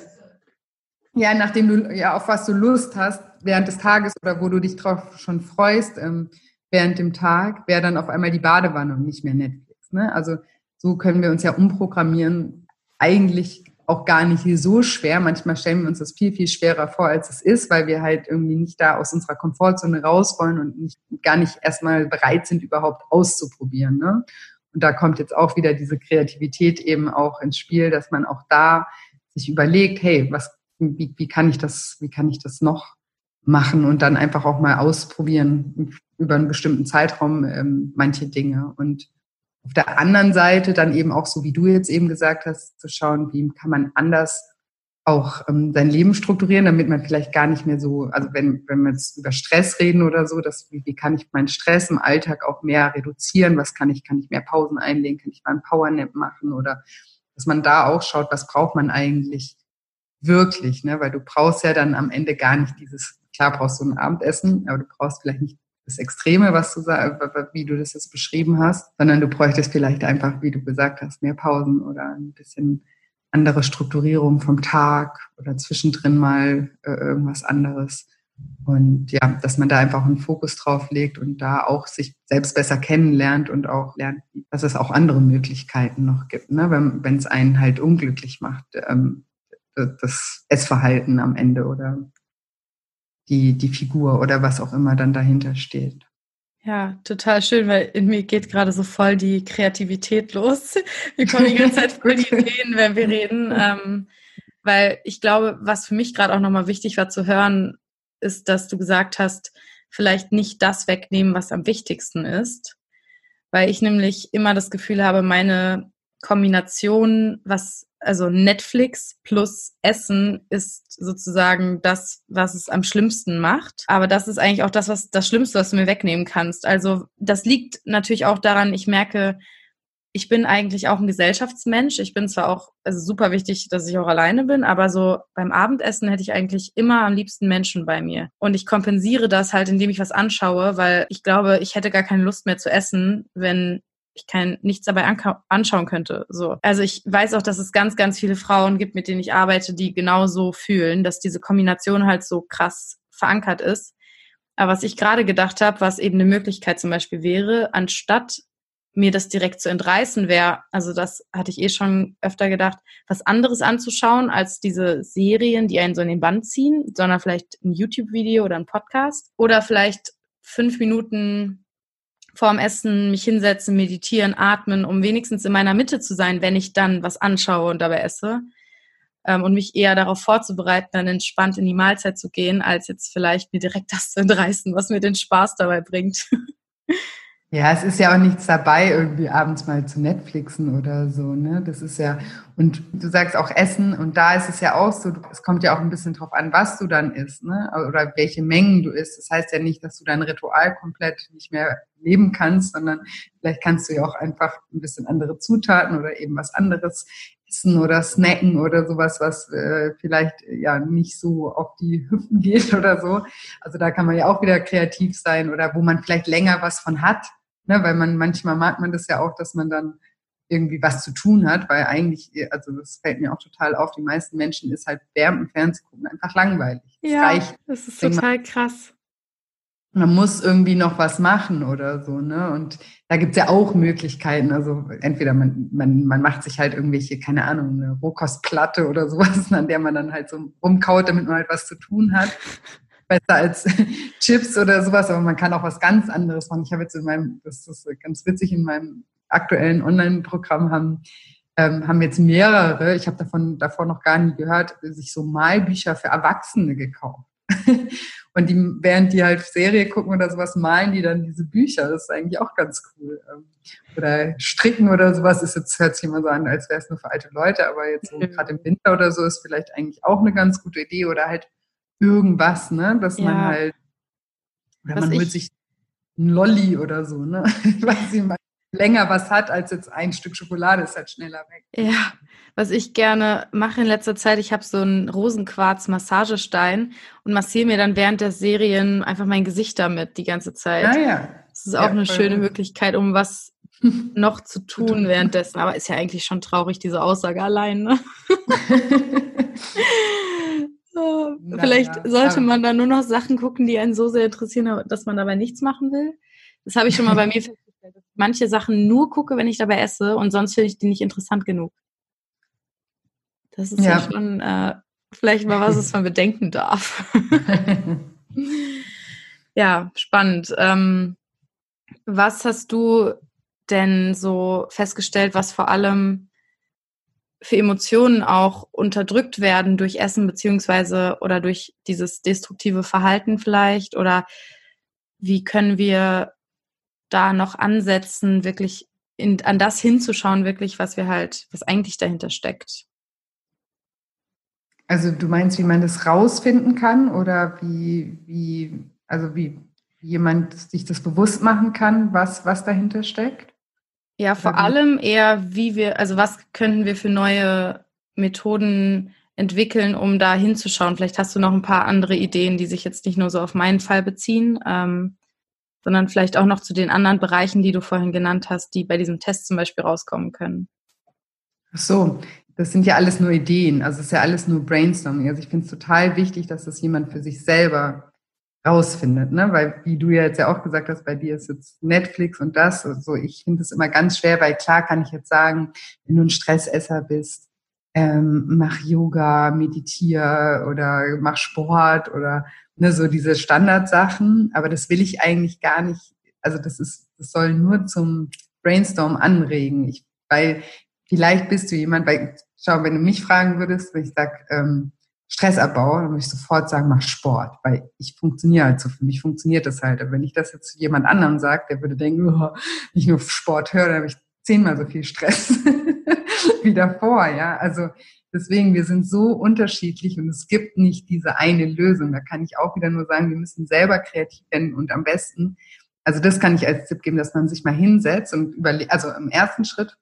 ja, nachdem du ja auf was du Lust hast während des Tages oder wo du dich drauf schon freust ähm, während dem Tag, wäre dann auf einmal die Badewanne und nicht mehr Netflix. Ne? Also so können wir uns ja umprogrammieren, eigentlich auch gar nicht so schwer. Manchmal stellen wir uns das viel, viel schwerer vor, als es ist, weil wir halt irgendwie nicht da aus unserer Komfortzone raus wollen und nicht, gar nicht erstmal bereit sind, überhaupt auszuprobieren. Ne? Und da kommt jetzt auch wieder diese Kreativität eben auch ins Spiel, dass man auch da sich überlegt, hey, was, wie, wie kann ich das, wie kann ich das noch machen und dann einfach auch mal ausprobieren über einen bestimmten Zeitraum ähm, manche Dinge. Und auf der anderen Seite dann eben auch so, wie du jetzt eben gesagt hast, zu schauen, wie kann man anders auch ähm, sein Leben strukturieren, damit man vielleicht gar nicht mehr so, also wenn, wenn wir jetzt über Stress reden oder so, dass, wie, wie kann ich meinen Stress im Alltag auch mehr reduzieren, was kann ich, kann ich mehr Pausen einlegen, kann ich mal einen Powernap machen? Oder dass man da auch schaut, was braucht man eigentlich wirklich, ne? weil du brauchst ja dann am Ende gar nicht dieses, klar brauchst du ein Abendessen, aber du brauchst vielleicht nicht das Extreme, was du wie du das jetzt beschrieben hast, sondern du bräuchtest vielleicht einfach, wie du gesagt hast, mehr Pausen oder ein bisschen andere Strukturierung vom Tag oder zwischendrin mal äh, irgendwas anderes. Und ja, dass man da einfach einen Fokus drauf legt und da auch sich selbst besser kennenlernt und auch lernt, dass es auch andere Möglichkeiten noch gibt, ne? wenn es einen halt unglücklich macht, ähm, das Essverhalten am Ende oder die, die Figur oder was auch immer dann dahinter steht. Ja, total schön, weil in mir geht gerade so voll die Kreativität los. Wir kommen die ganze Zeit voll die Ideen, wenn wir reden. Ähm, weil ich glaube, was für mich gerade auch nochmal wichtig war zu hören, ist, dass du gesagt hast, vielleicht nicht das wegnehmen, was am wichtigsten ist. Weil ich nämlich immer das Gefühl habe, meine Kombination, was also Netflix plus Essen ist sozusagen das, was es am schlimmsten macht. Aber das ist eigentlich auch das, was das Schlimmste, was du mir wegnehmen kannst. Also das liegt natürlich auch daran, ich merke, ich bin eigentlich auch ein Gesellschaftsmensch. Ich bin zwar auch, also super wichtig, dass ich auch alleine bin, aber so beim Abendessen hätte ich eigentlich immer am liebsten Menschen bei mir. Und ich kompensiere das halt, indem ich was anschaue, weil ich glaube, ich hätte gar keine Lust mehr zu essen, wenn ich kein nichts dabei anschauen könnte. So. Also ich weiß auch, dass es ganz, ganz viele Frauen gibt, mit denen ich arbeite, die genau so fühlen, dass diese Kombination halt so krass verankert ist. Aber was ich gerade gedacht habe, was eben eine Möglichkeit zum Beispiel wäre, anstatt mir das direkt zu entreißen wäre, also das hatte ich eh schon öfter gedacht, was anderes anzuschauen als diese Serien, die einen so in den Band ziehen, sondern vielleicht ein YouTube-Video oder ein Podcast oder vielleicht fünf Minuten vorm Essen mich hinsetzen, meditieren, atmen, um wenigstens in meiner Mitte zu sein, wenn ich dann was anschaue und dabei esse. Ähm, und mich eher darauf vorzubereiten, dann entspannt in die Mahlzeit zu gehen, als jetzt vielleicht mir direkt das zu entreißen, was mir den Spaß dabei bringt. Ja, es ist ja auch nichts dabei, irgendwie abends mal zu Netflixen oder so, ne? Das ist ja, und du sagst auch Essen, und da ist es ja auch so, es kommt ja auch ein bisschen drauf an, was du dann isst, ne? Oder welche Mengen du isst. Das heißt ja nicht, dass du dein Ritual komplett nicht mehr leben kannst, sondern vielleicht kannst du ja auch einfach ein bisschen andere Zutaten oder eben was anderes essen oder snacken oder sowas, was äh, vielleicht ja nicht so auf die Hüften geht oder so. Also da kann man ja auch wieder kreativ sein oder wo man vielleicht länger was von hat, Ne, weil man manchmal mag man das ja auch, dass man dann irgendwie was zu tun hat, weil eigentlich, also das fällt mir auch total auf, die meisten Menschen ist halt während dem Fernsehen gucken einfach langweilig. Das ja, reicht. das ist total krass. Man muss irgendwie noch was machen oder so, ne? Und da gibt's ja auch Möglichkeiten. Also entweder man, man, man macht sich halt irgendwelche, keine Ahnung, eine Rohkostplatte oder sowas, an der man dann halt so rumkaut, damit man halt was zu tun hat besser als Chips oder sowas, aber man kann auch was ganz anderes machen. Ich habe jetzt in meinem, das ist ganz witzig, in meinem aktuellen Online-Programm haben, ähm, haben jetzt mehrere, ich habe davon davor noch gar nie gehört, sich so Malbücher für Erwachsene gekauft. Und die, während die halt Serie gucken oder sowas, malen die dann diese Bücher. Das ist eigentlich auch ganz cool. Ähm, oder stricken oder sowas ist jetzt, hört sich immer so an, als wäre es nur für alte Leute, aber jetzt so gerade im Winter oder so ist vielleicht eigentlich auch eine ganz gute Idee. Oder halt irgendwas, ne? Dass ja. man halt, oder was man holt sich ein Lolli oder so, ne? Weil sie mal länger was hat als jetzt ein Stück Schokolade, ist halt schneller weg. Ja, was ich gerne mache in letzter Zeit, ich habe so einen Rosenquarz-Massagestein und massiere mir dann während der Serien einfach mein Gesicht damit die ganze Zeit. Ja, ja. Das ist auch ja, eine schöne gut. Möglichkeit, um was noch zu tun währenddessen. Aber ist ja eigentlich schon traurig, diese Aussage allein. Ne? Na, Vielleicht ja, sollte man da nur noch Sachen gucken, die einen so sehr interessieren, dass man dabei nichts machen will. Das habe ich schon mal bei mir festgestellt, dass ich manche Sachen nur gucke, wenn ich dabei esse und sonst finde ich die nicht interessant genug. Das ist ja, ja schon äh, vielleicht mal was, was man bedenken darf. ja, spannend. Ähm, was hast du denn so festgestellt, was vor allem für Emotionen auch unterdrückt werden durch Essen beziehungsweise oder durch dieses destruktive Verhalten vielleicht oder wie können wir da noch ansetzen, wirklich in, an das hinzuschauen, wirklich, was wir halt, was eigentlich dahinter steckt. Also du meinst, wie man das rausfinden kann oder wie, wie, also wie jemand sich das bewusst machen kann, was, was dahinter steckt? Ja, vor oder allem eher, wie wir, also was könnten wir für neue Methoden entwickeln, um da hinzuschauen. Vielleicht hast du noch ein paar andere Ideen, die sich jetzt nicht nur so auf meinen Fall beziehen, ähm, sondern vielleicht auch noch zu den anderen Bereichen, die du vorhin genannt hast, die bei diesem Test zum Beispiel rauskommen können. Ach so, das sind ja alles nur Ideen, also es ist ja alles nur Brainstorming. Also ich finde es total wichtig, dass das jemand für sich selber rausfindet, ne? Weil wie du ja jetzt ja auch gesagt hast, bei dir ist jetzt Netflix und das. Also ich finde es immer ganz schwer, weil klar kann ich jetzt sagen, wenn du ein Stressesser bist, ähm, mach Yoga, meditiere oder mach Sport oder ne, so diese Standardsachen. Aber das will ich eigentlich gar nicht. Also das ist, das soll nur zum Brainstorm anregen. Ich, weil vielleicht bist du jemand, weil schau, wenn du mich fragen würdest, wenn ich sag ähm, Stressabbau, dann würde ich sofort sagen, mach Sport, weil ich funktioniere halt so. Für mich funktioniert das halt. Aber wenn ich das jetzt jemand anderem sage, der würde denken, oh, wenn ich nur Sport höre, dann habe ich zehnmal so viel Stress wie davor, ja. Also deswegen, wir sind so unterschiedlich und es gibt nicht diese eine Lösung. Da kann ich auch wieder nur sagen, wir müssen selber kreativ werden und am besten, also das kann ich als Tipp geben, dass man sich mal hinsetzt und überlegt, also im ersten Schritt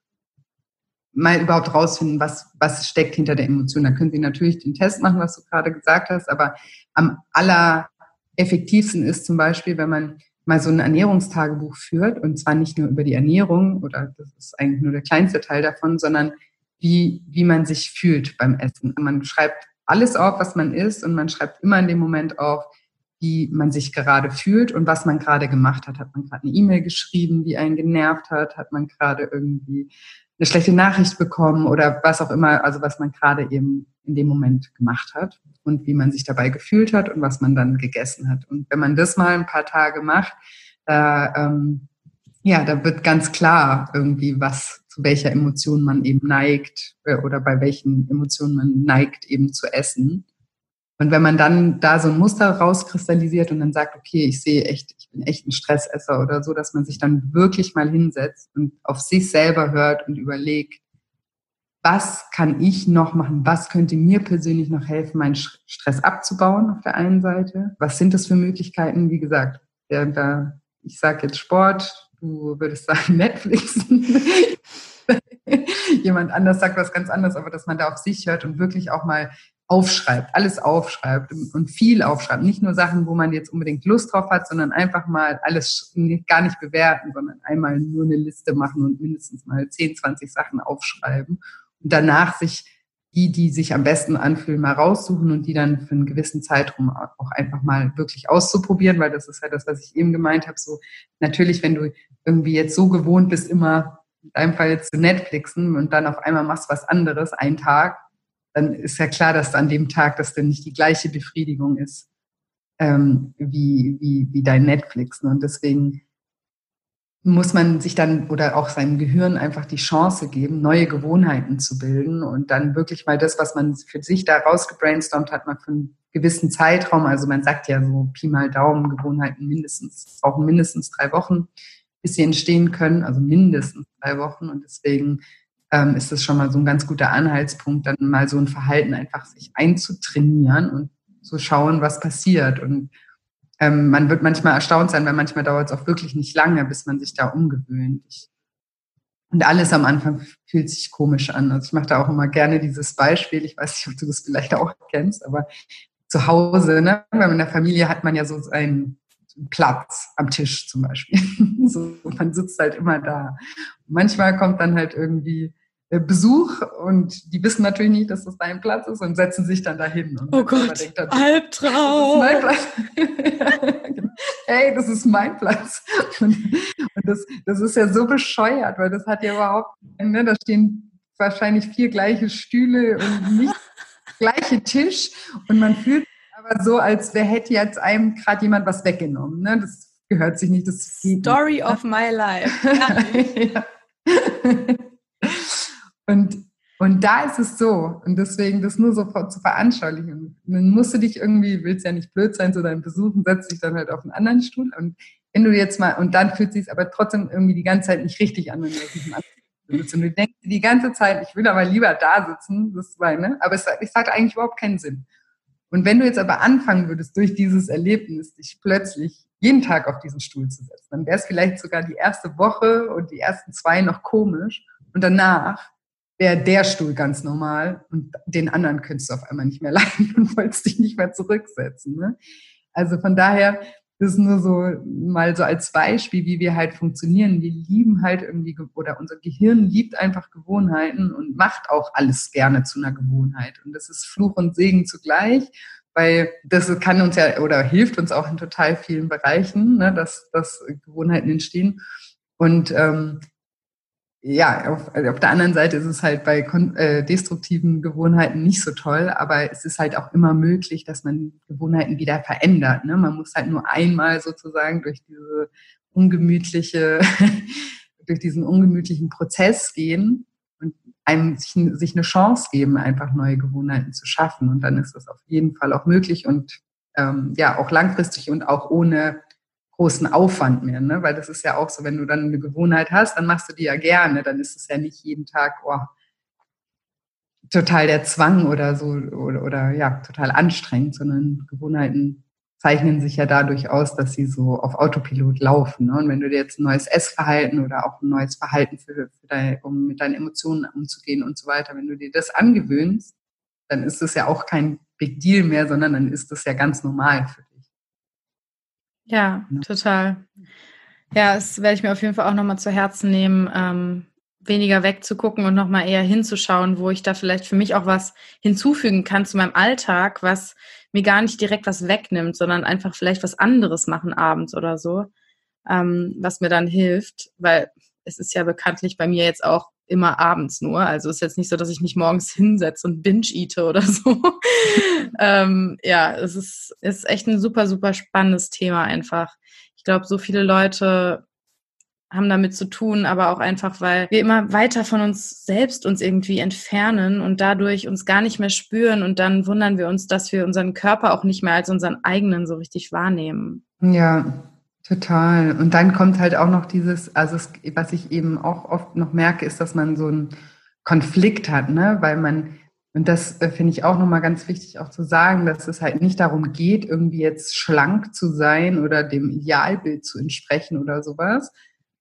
mal überhaupt rausfinden, was, was steckt hinter der Emotion. Da können Sie natürlich den Test machen, was du gerade gesagt hast, aber am allereffektivsten ist zum Beispiel, wenn man mal so ein Ernährungstagebuch führt und zwar nicht nur über die Ernährung oder das ist eigentlich nur der kleinste Teil davon, sondern wie, wie man sich fühlt beim Essen. Man schreibt alles auf, was man isst und man schreibt immer in dem Moment auf, wie man sich gerade fühlt und was man gerade gemacht hat. Hat man gerade eine E-Mail geschrieben, die einen genervt hat? Hat man gerade irgendwie eine schlechte Nachricht bekommen oder was auch immer, also was man gerade eben in dem Moment gemacht hat und wie man sich dabei gefühlt hat und was man dann gegessen hat. Und wenn man das mal ein paar Tage macht, da, ähm, ja, da wird ganz klar irgendwie, was zu welcher Emotion man eben neigt äh, oder bei welchen Emotionen man neigt eben zu essen. Und wenn man dann da so ein Muster rauskristallisiert und dann sagt, okay, ich sehe echt, ich bin echt ein Stressesser oder so, dass man sich dann wirklich mal hinsetzt und auf sich selber hört und überlegt, was kann ich noch machen? Was könnte mir persönlich noch helfen, meinen Stress abzubauen auf der einen Seite? Was sind das für Möglichkeiten? Wie gesagt, ich sage jetzt Sport, du würdest sagen Netflix. Jemand anders sagt was ganz anderes, aber dass man da auf sich hört und wirklich auch mal aufschreibt, alles aufschreibt und viel aufschreibt. Nicht nur Sachen, wo man jetzt unbedingt Lust drauf hat, sondern einfach mal alles gar nicht bewerten, sondern einmal nur eine Liste machen und mindestens mal 10, 20 Sachen aufschreiben und danach sich die, die sich am besten anfühlen, mal raussuchen und die dann für einen gewissen Zeitraum auch einfach mal wirklich auszuprobieren, weil das ist ja das, was ich eben gemeint habe. So natürlich, wenn du irgendwie jetzt so gewohnt bist, immer in deinem Fall jetzt zu Netflixen und dann auf einmal machst was anderes, einen Tag, dann ist ja klar, dass an dem Tag das dann nicht die gleiche Befriedigung ist ähm, wie, wie, wie dein Netflix. Und deswegen muss man sich dann oder auch seinem Gehirn einfach die Chance geben, neue Gewohnheiten zu bilden und dann wirklich mal das, was man für sich da rausgebrainstormt hat, mal für einen gewissen Zeitraum, also man sagt ja so Pi mal Daumen, Gewohnheiten mindestens, brauchen mindestens drei Wochen, bis sie entstehen können, also mindestens drei Wochen und deswegen ähm, ist das schon mal so ein ganz guter Anhaltspunkt, dann mal so ein Verhalten einfach sich einzutrainieren und zu schauen, was passiert. Und ähm, man wird manchmal erstaunt sein, weil manchmal dauert es auch wirklich nicht lange, bis man sich da umgewöhnt. Ich, und alles am Anfang fühlt sich komisch an. Also ich mache da auch immer gerne dieses Beispiel. Ich weiß nicht, ob du das vielleicht auch kennst, aber zu Hause, ne, weil in der Familie hat man ja so einen Platz am Tisch zum Beispiel. so, man sitzt halt immer da. Manchmal kommt dann halt irgendwie äh, Besuch und die wissen natürlich nicht, dass das dein Platz ist und setzen sich dann dahin. Und oh Gott, dann, Albtraum! Das ist mein Platz. hey, das ist mein Platz. Und, und, das, das ist ja so bescheuert, weil das hat ja überhaupt, ne, da stehen wahrscheinlich vier gleiche Stühle und nicht gleiche Tisch und man fühlt sich aber so, als wer hätte jetzt einem gerade jemand was weggenommen. Ne? Das gehört sich nicht. Das Story nicht, ne? of my life. ja. Und Und da ist es so, und deswegen das nur so zu veranschaulichen. Dann musst du dich irgendwie, willst ja nicht blöd sein zu deinem Besuchen, setzt dich dann halt auf einen anderen Stuhl. Und wenn du jetzt mal, und dann fühlt sich aber trotzdem irgendwie die ganze Zeit nicht richtig an, wenn du auf diesem sitzt. Und du denkst die ganze Zeit, ich will aber lieber da sitzen, das war, ne? aber es, es hat eigentlich überhaupt keinen Sinn. Und wenn du jetzt aber anfangen würdest, durch dieses Erlebnis dich plötzlich jeden Tag auf diesen Stuhl zu setzen, dann wäre es vielleicht sogar die erste Woche und die ersten zwei noch komisch. Und danach wäre der Stuhl ganz normal und den anderen könntest du auf einmal nicht mehr leiden und wolltest dich nicht mehr zurücksetzen. Ne? Also von daher das ist nur so mal so als Beispiel, wie wir halt funktionieren. Wir lieben halt irgendwie, oder unser Gehirn liebt einfach Gewohnheiten und macht auch alles gerne zu einer Gewohnheit. Und das ist Fluch und Segen zugleich, weil das kann uns ja oder hilft uns auch in total vielen Bereichen, ne, dass, dass Gewohnheiten entstehen. Und ähm, ja, auf, also auf der anderen Seite ist es halt bei äh, destruktiven Gewohnheiten nicht so toll, aber es ist halt auch immer möglich, dass man Gewohnheiten wieder verändert. Ne? Man muss halt nur einmal sozusagen durch diese ungemütliche, durch diesen ungemütlichen Prozess gehen und einem sich, sich eine Chance geben, einfach neue Gewohnheiten zu schaffen. Und dann ist das auf jeden Fall auch möglich und ähm, ja auch langfristig und auch ohne großen Aufwand mehr, ne? weil das ist ja auch so, wenn du dann eine Gewohnheit hast, dann machst du die ja gerne, dann ist es ja nicht jeden Tag oh, total der Zwang oder so oder, oder ja, total anstrengend, sondern Gewohnheiten zeichnen sich ja dadurch aus, dass sie so auf Autopilot laufen. Ne? Und wenn du dir jetzt ein neues Essverhalten oder auch ein neues Verhalten für, für dein, um mit deinen Emotionen umzugehen und so weiter, wenn du dir das angewöhnst, dann ist es ja auch kein Big Deal mehr, sondern dann ist das ja ganz normal für ja, total. Ja, das werde ich mir auf jeden Fall auch nochmal zu Herzen nehmen, ähm, weniger wegzugucken und nochmal eher hinzuschauen, wo ich da vielleicht für mich auch was hinzufügen kann zu meinem Alltag, was mir gar nicht direkt was wegnimmt, sondern einfach vielleicht was anderes machen abends oder so, ähm, was mir dann hilft, weil es ist ja bekanntlich bei mir jetzt auch immer abends nur. Also ist jetzt nicht so, dass ich mich morgens hinsetze und binge-eate oder so. ähm, ja, es ist, ist echt ein super, super spannendes Thema einfach. Ich glaube, so viele Leute haben damit zu tun, aber auch einfach, weil wir immer weiter von uns selbst uns irgendwie entfernen und dadurch uns gar nicht mehr spüren und dann wundern wir uns, dass wir unseren Körper auch nicht mehr als unseren eigenen so richtig wahrnehmen. Ja, Total. Und dann kommt halt auch noch dieses, also es, was ich eben auch oft noch merke, ist, dass man so einen Konflikt hat, ne? Weil man, und das äh, finde ich auch nochmal ganz wichtig auch zu sagen, dass es halt nicht darum geht, irgendwie jetzt schlank zu sein oder dem Idealbild zu entsprechen oder sowas.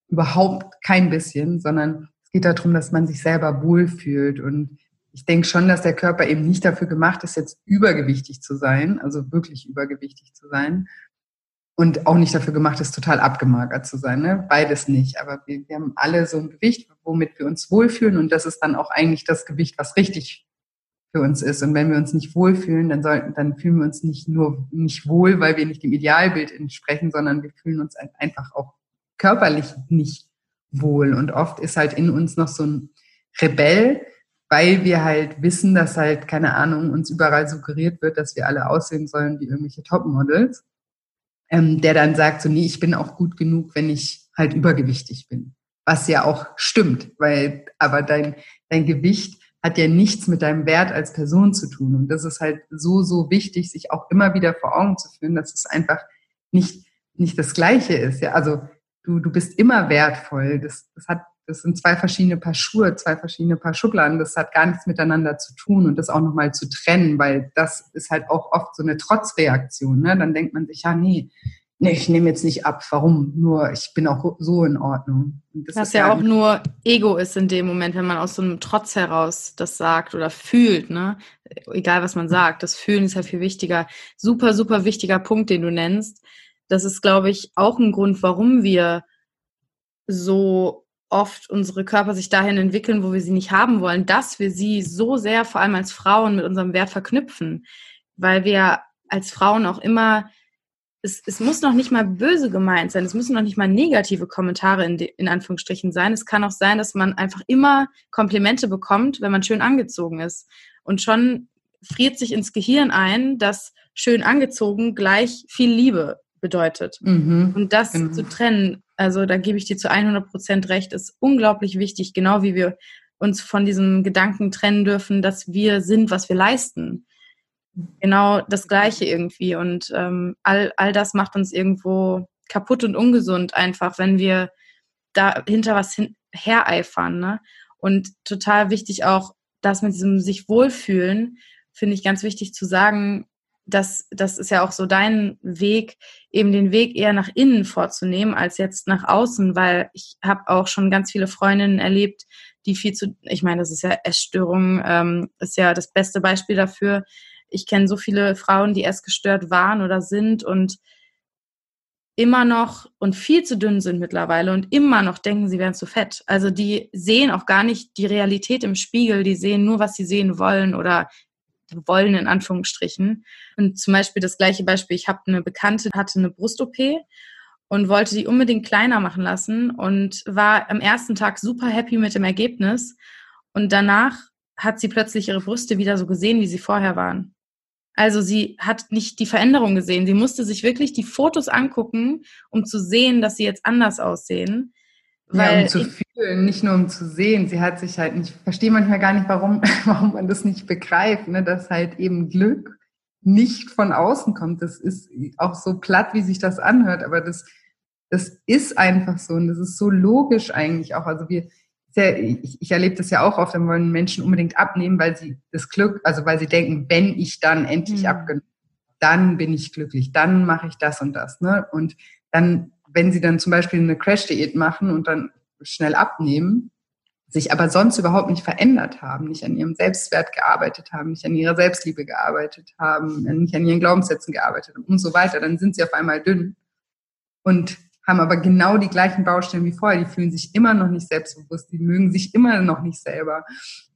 Überhaupt kein bisschen, sondern es geht darum, dass man sich selber wohlfühlt. Und ich denke schon, dass der Körper eben nicht dafür gemacht ist, jetzt übergewichtig zu sein, also wirklich übergewichtig zu sein, und auch nicht dafür gemacht ist, total abgemagert zu sein. Ne? Beides nicht. Aber wir, wir haben alle so ein Gewicht, womit wir uns wohlfühlen und das ist dann auch eigentlich das Gewicht, was richtig für uns ist. Und wenn wir uns nicht wohlfühlen, dann sollten, dann fühlen wir uns nicht nur nicht wohl, weil wir nicht dem Idealbild entsprechen, sondern wir fühlen uns einfach auch körperlich nicht wohl. Und oft ist halt in uns noch so ein Rebell, weil wir halt wissen, dass halt, keine Ahnung, uns überall suggeriert wird, dass wir alle aussehen sollen wie irgendwelche Topmodels ähm, der dann sagt, so, nee, ich bin auch gut genug, wenn ich halt übergewichtig bin. Was ja auch stimmt, weil, aber dein, dein Gewicht hat ja nichts mit deinem Wert als Person zu tun. Und das ist halt so, so wichtig, sich auch immer wieder vor Augen zu führen, dass es einfach nicht, nicht das Gleiche ist. Ja, also du, du bist immer wertvoll. Das, das hat das sind zwei verschiedene Paar Schuhe, zwei verschiedene Paar Schubladen. Das hat gar nichts miteinander zu tun und das auch nochmal zu trennen, weil das ist halt auch oft so eine Trotzreaktion. Ne? Dann denkt man sich, ja, nee, nee, ich nehme jetzt nicht ab. Warum? Nur ich bin auch so in Ordnung. Das Was ja auch nur Ego ist in dem Moment, wenn man aus so einem Trotz heraus das sagt oder fühlt, ne? Egal was man sagt, das Fühlen ist ja viel wichtiger. Super, super wichtiger Punkt, den du nennst. Das ist, glaube ich, auch ein Grund, warum wir so oft unsere Körper sich dahin entwickeln, wo wir sie nicht haben wollen, dass wir sie so sehr, vor allem als Frauen, mit unserem Wert verknüpfen. Weil wir als Frauen auch immer, es, es muss noch nicht mal böse gemeint sein, es müssen noch nicht mal negative Kommentare in, de, in Anführungsstrichen sein. Es kann auch sein, dass man einfach immer Komplimente bekommt, wenn man schön angezogen ist. Und schon friert sich ins Gehirn ein, dass schön angezogen gleich viel Liebe bedeutet. Mhm, und das genau. zu trennen, also da gebe ich dir zu 100 Prozent recht, ist unglaublich wichtig, genau wie wir uns von diesem Gedanken trennen dürfen, dass wir sind, was wir leisten. Genau das Gleiche irgendwie. Und ähm, all, all das macht uns irgendwo kaputt und ungesund einfach, wenn wir da hinter was hin, hereifern. Ne? Und total wichtig auch, dass mit diesem sich wohlfühlen, finde ich ganz wichtig zu sagen, dass das ist ja auch so dein Weg, eben den Weg eher nach innen vorzunehmen als jetzt nach außen, weil ich habe auch schon ganz viele Freundinnen erlebt, die viel zu, ich meine, das ist ja Essstörung, ähm, ist ja das beste Beispiel dafür. Ich kenne so viele Frauen, die essgestört waren oder sind und immer noch und viel zu dünn sind mittlerweile und immer noch denken, sie wären zu fett. Also die sehen auch gar nicht die Realität im Spiegel, die sehen nur, was sie sehen wollen oder wollen in Anführungsstrichen. Und zum Beispiel das gleiche Beispiel, ich habe eine Bekannte, hatte eine Brust-OP und wollte die unbedingt kleiner machen lassen und war am ersten Tag super happy mit dem Ergebnis. Und danach hat sie plötzlich ihre Brüste wieder so gesehen, wie sie vorher waren. Also sie hat nicht die Veränderung gesehen. Sie musste sich wirklich die Fotos angucken, um zu sehen, dass sie jetzt anders aussehen. Weil ja, um zu fühlen, nicht nur um zu sehen. Sie hat sich halt nicht, ich verstehe manchmal gar nicht, warum, warum man das nicht begreift, ne? dass halt eben Glück nicht von außen kommt. Das ist auch so platt, wie sich das anhört, aber das, das ist einfach so und das ist so logisch eigentlich auch. Also wir, sehr, ich, ich erlebe das ja auch oft, dann wollen Menschen unbedingt abnehmen, weil sie das Glück, also weil sie denken, wenn ich dann endlich mhm. abgenommen, dann bin ich glücklich, dann mache ich das und das. Ne? Und dann, wenn sie dann zum Beispiel eine Crash-Diät machen und dann schnell abnehmen, sich aber sonst überhaupt nicht verändert haben, nicht an ihrem Selbstwert gearbeitet haben, nicht an ihrer Selbstliebe gearbeitet haben, nicht an ihren Glaubenssätzen gearbeitet haben und so weiter, dann sind sie auf einmal dünn. Und haben aber genau die gleichen Baustellen wie vorher. Die fühlen sich immer noch nicht selbstbewusst, die mögen sich immer noch nicht selber.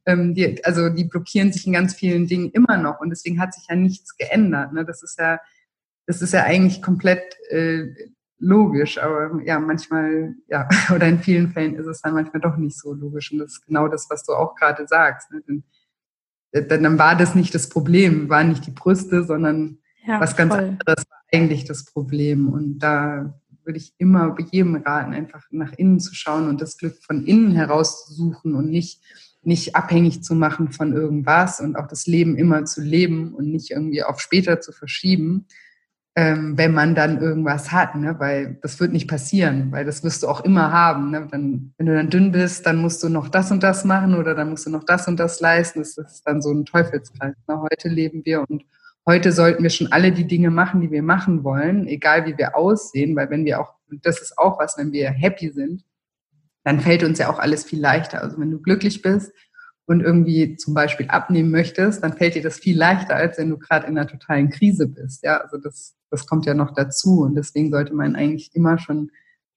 Ähm, die, also die blockieren sich in ganz vielen Dingen immer noch und deswegen hat sich ja nichts geändert. Ne? Das ist ja, das ist ja eigentlich komplett äh, logisch, aber ja, manchmal, ja, oder in vielen Fällen ist es dann manchmal doch nicht so logisch. Und das ist genau das, was du auch gerade sagst. Ne? Denn, äh, dann war das nicht das Problem, waren nicht die Brüste, sondern ja, was ganz voll. anderes war eigentlich das Problem. Und da würde ich immer jedem raten, einfach nach innen zu schauen und das Glück von innen heraus zu suchen und nicht, nicht abhängig zu machen von irgendwas und auch das Leben immer zu leben und nicht irgendwie auf später zu verschieben, ähm, wenn man dann irgendwas hat, ne? weil das wird nicht passieren, weil das wirst du auch immer haben. Ne? Dann, wenn du dann dünn bist, dann musst du noch das und das machen oder dann musst du noch das und das leisten. Das ist dann so ein Teufelskreis. Ne? Heute leben wir und Heute sollten wir schon alle die Dinge machen, die wir machen wollen, egal wie wir aussehen, weil wenn wir auch, das ist auch was, wenn wir happy sind, dann fällt uns ja auch alles viel leichter. Also wenn du glücklich bist und irgendwie zum Beispiel abnehmen möchtest, dann fällt dir das viel leichter, als wenn du gerade in einer totalen Krise bist. Ja, also das, das kommt ja noch dazu und deswegen sollte man eigentlich immer schon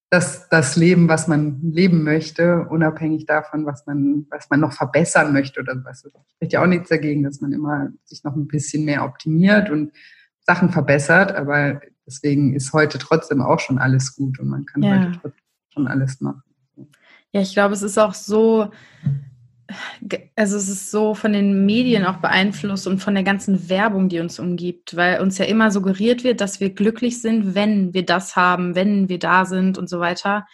das, das Leben, was man leben möchte, unabhängig davon, was man, was man noch verbessern möchte oder was. Es spricht ja auch nichts dagegen, dass man immer sich noch ein bisschen mehr optimiert und Sachen verbessert, aber deswegen ist heute trotzdem auch schon alles gut und man kann ja. heute trotzdem schon alles machen. Ja, ich glaube, es ist auch so, also es ist so von den Medien auch beeinflusst und von der ganzen Werbung, die uns umgibt, weil uns ja immer suggeriert wird, dass wir glücklich sind, wenn wir das haben, wenn wir da sind und so weiter.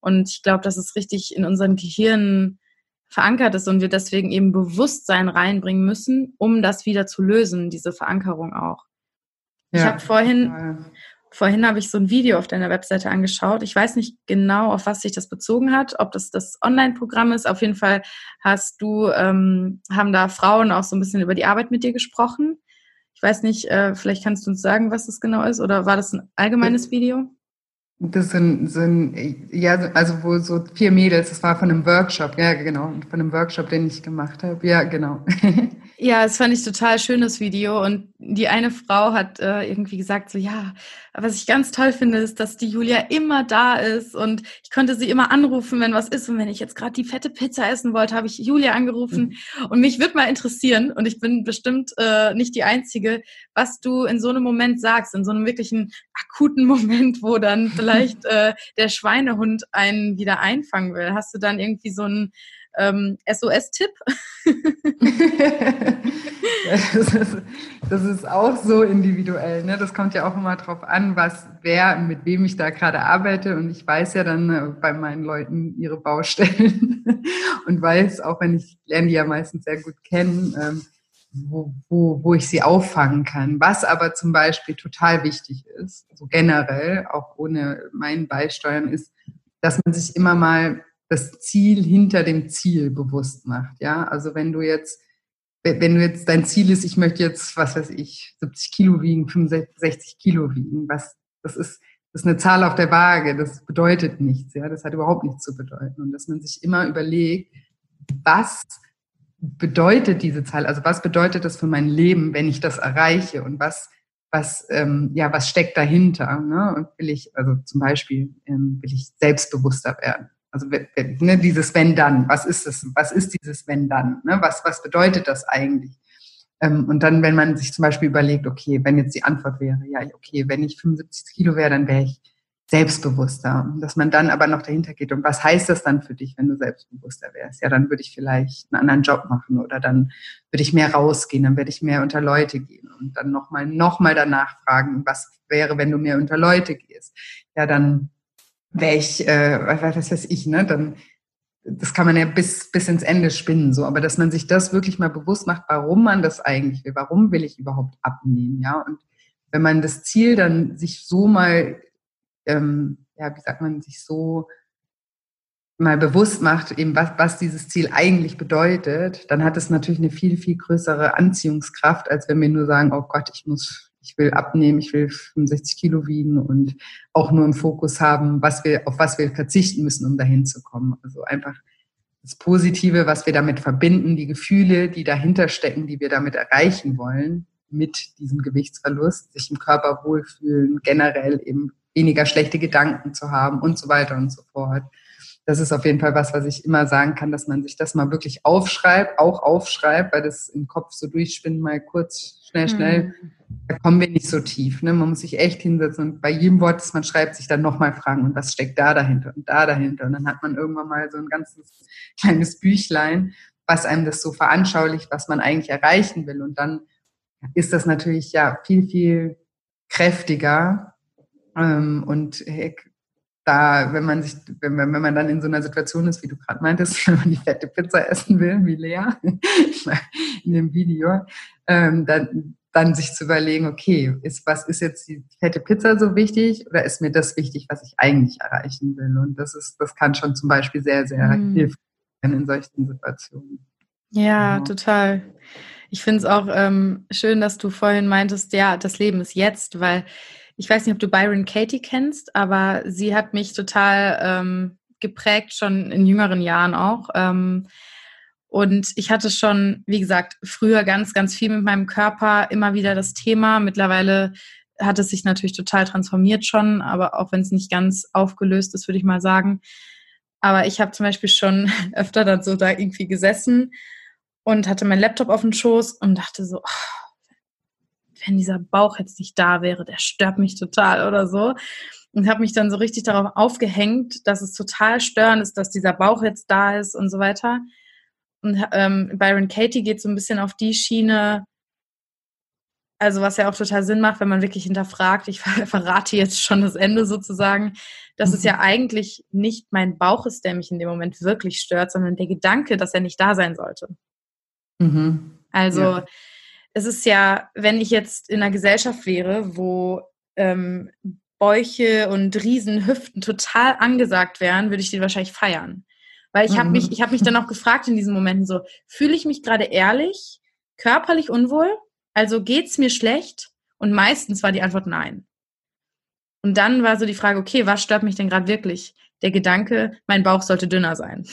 Und ich glaube, dass es richtig in unseren Gehirnen verankert ist und wir deswegen eben Bewusstsein reinbringen müssen, um das wieder zu lösen, diese Verankerung auch. Ja. Ich habe vorhin Vorhin habe ich so ein Video auf deiner Webseite angeschaut. Ich weiß nicht genau, auf was sich das bezogen hat, ob das das Online-Programm ist. Auf jeden Fall hast du, ähm, haben da Frauen auch so ein bisschen über die Arbeit mit dir gesprochen. Ich weiß nicht, äh, vielleicht kannst du uns sagen, was das genau ist, oder war das ein allgemeines Video? Das sind, sind ja, also wo so vier Mädels, das war von einem Workshop, ja genau, von einem Workshop, den ich gemacht habe. Ja, genau. Ja, das fand ich total schönes Video. Und die eine Frau hat äh, irgendwie gesagt, so ja, was ich ganz toll finde, ist, dass die Julia immer da ist und ich konnte sie immer anrufen, wenn was ist. Und wenn ich jetzt gerade die fette Pizza essen wollte, habe ich Julia angerufen. Mhm. Und mich würde mal interessieren, und ich bin bestimmt äh, nicht die Einzige, was du in so einem Moment sagst, in so einem wirklichen akuten Moment, wo dann vielleicht äh, der Schweinehund einen wieder einfangen will. Hast du dann irgendwie so ein ähm, SOS-Tipp? das, ist, das, ist, auch so individuell. Ne? Das kommt ja auch immer drauf an, was wer, mit wem ich da gerade arbeite. Und ich weiß ja dann äh, bei meinen Leuten ihre Baustellen und weiß, auch wenn ich lerne die ja meistens sehr gut kennen, ähm, wo, wo, wo ich sie auffangen kann. Was aber zum Beispiel total wichtig ist, so generell, auch ohne mein Beisteuern, ist, dass man sich immer mal das Ziel hinter dem Ziel bewusst macht. Ja, also wenn du jetzt, wenn du jetzt dein Ziel ist, ich möchte jetzt, was weiß ich, 70 Kilo wiegen, 65 Kilo wiegen, was, das ist, das ist eine Zahl auf der Waage, das bedeutet nichts, ja, das hat überhaupt nichts zu bedeuten. Und dass man sich immer überlegt, was bedeutet diese Zahl? Also was bedeutet das für mein Leben, wenn ich das erreiche? Und was, was, ähm, ja, was steckt dahinter? Ne? Und will ich, also zum Beispiel, ähm, will ich selbstbewusster werden? Also ne, dieses wenn dann, was ist es? Was ist dieses wenn dann? Ne? Was, was bedeutet das eigentlich? Ähm, und dann, wenn man sich zum Beispiel überlegt, okay, wenn jetzt die Antwort wäre, ja, okay, wenn ich 75 Kilo wäre, dann wäre ich selbstbewusster. Dass man dann aber noch dahinter geht. Und was heißt das dann für dich, wenn du selbstbewusster wärst? Ja, dann würde ich vielleicht einen anderen Job machen oder dann würde ich mehr rausgehen, dann würde ich mehr unter Leute gehen und dann nochmal, nochmal danach fragen, was wäre, wenn du mehr unter Leute gehst? Ja, dann wäre ich, äh, was weiß ich, ne, dann, das kann man ja bis, bis ins Ende spinnen, so. Aber dass man sich das wirklich mal bewusst macht, warum man das eigentlich will, warum will ich überhaupt abnehmen, ja? Und wenn man das Ziel dann sich so mal ähm, ja, wie sagt man, sich so mal bewusst macht, eben was, was dieses Ziel eigentlich bedeutet, dann hat es natürlich eine viel, viel größere Anziehungskraft, als wenn wir nur sagen, oh Gott, ich muss, ich will abnehmen, ich will 65 Kilo wiegen und auch nur im Fokus haben, was wir, auf was wir verzichten müssen, um dahin zu kommen. Also einfach das Positive, was wir damit verbinden, die Gefühle, die dahinter stecken, die wir damit erreichen wollen, mit diesem Gewichtsverlust, sich im Körper wohlfühlen, generell eben weniger schlechte Gedanken zu haben und so weiter und so fort. Das ist auf jeden Fall was, was ich immer sagen kann, dass man sich das mal wirklich aufschreibt, auch aufschreibt, weil das im Kopf so durchspinnt, mal kurz, schnell, schnell. Mhm. Da kommen wir nicht so tief. Ne? Man muss sich echt hinsetzen und bei jedem Wort, das man schreibt, sich dann nochmal fragen, und was steckt da dahinter und da dahinter. Und dann hat man irgendwann mal so ein ganzes kleines Büchlein, was einem das so veranschaulicht, was man eigentlich erreichen will. Und dann ist das natürlich ja viel, viel kräftiger, ähm, und heck, da, wenn man sich, wenn, wenn man dann in so einer Situation ist, wie du gerade meintest, wenn man die fette Pizza essen will, wie Lea in dem Video, ähm, dann, dann sich zu überlegen, okay, ist, was ist jetzt die fette Pizza so wichtig oder ist mir das wichtig, was ich eigentlich erreichen will? Und das ist, das kann schon zum Beispiel sehr, sehr mhm. hilfreich sein in solchen Situationen. Ja, genau. total. Ich finde es auch ähm, schön, dass du vorhin meintest, ja, das Leben ist jetzt, weil ich weiß nicht, ob du Byron Katie kennst, aber sie hat mich total ähm, geprägt, schon in jüngeren Jahren auch. Ähm, und ich hatte schon, wie gesagt, früher ganz, ganz viel mit meinem Körper, immer wieder das Thema. Mittlerweile hat es sich natürlich total transformiert schon, aber auch wenn es nicht ganz aufgelöst ist, würde ich mal sagen. Aber ich habe zum Beispiel schon öfter dann so da irgendwie gesessen und hatte meinen Laptop auf dem Schoß und dachte so, oh, wenn dieser Bauch jetzt nicht da wäre, der stört mich total oder so. Und habe mich dann so richtig darauf aufgehängt, dass es total störend ist, dass dieser Bauch jetzt da ist und so weiter. Und ähm, Byron Katie geht so ein bisschen auf die Schiene, also was ja auch total Sinn macht, wenn man wirklich hinterfragt, ich verrate jetzt schon das Ende sozusagen, dass mhm. es ja eigentlich nicht mein Bauch ist, der mich in dem Moment wirklich stört, sondern der Gedanke, dass er nicht da sein sollte. Mhm. Also ja es ist ja, wenn ich jetzt in einer Gesellschaft wäre, wo ähm, Bäuche und Riesenhüften total angesagt wären, würde ich die wahrscheinlich feiern. Weil ich habe mich, ich habe mich dann auch gefragt in diesen Momenten so, fühle ich mich gerade ehrlich, körperlich unwohl? Also geht's mir schlecht? Und meistens war die Antwort nein. Und dann war so die Frage, okay, was stört mich denn gerade wirklich? Der Gedanke, mein Bauch sollte dünner sein.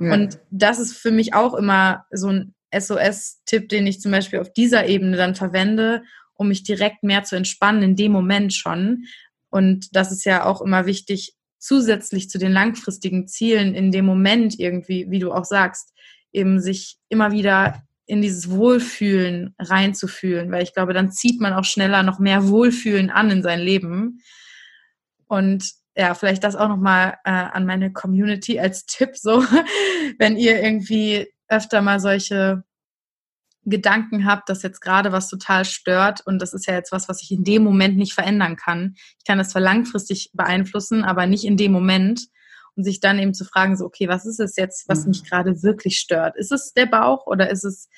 Ja. Und das ist für mich auch immer so ein SOS-Tipp, den ich zum Beispiel auf dieser Ebene dann verwende, um mich direkt mehr zu entspannen in dem Moment schon. Und das ist ja auch immer wichtig, zusätzlich zu den langfristigen Zielen in dem Moment irgendwie, wie du auch sagst, eben sich immer wieder in dieses Wohlfühlen reinzufühlen, weil ich glaube, dann zieht man auch schneller noch mehr Wohlfühlen an in sein Leben. Und ja, vielleicht das auch nochmal äh, an meine Community als Tipp so, wenn ihr irgendwie öfter mal solche Gedanken habt, dass jetzt gerade was total stört und das ist ja jetzt was, was ich in dem Moment nicht verändern kann. Ich kann das zwar langfristig beeinflussen, aber nicht in dem Moment und sich dann eben zu fragen, so, okay, was ist es jetzt, was mhm. mich gerade wirklich stört? Ist es der Bauch oder ist es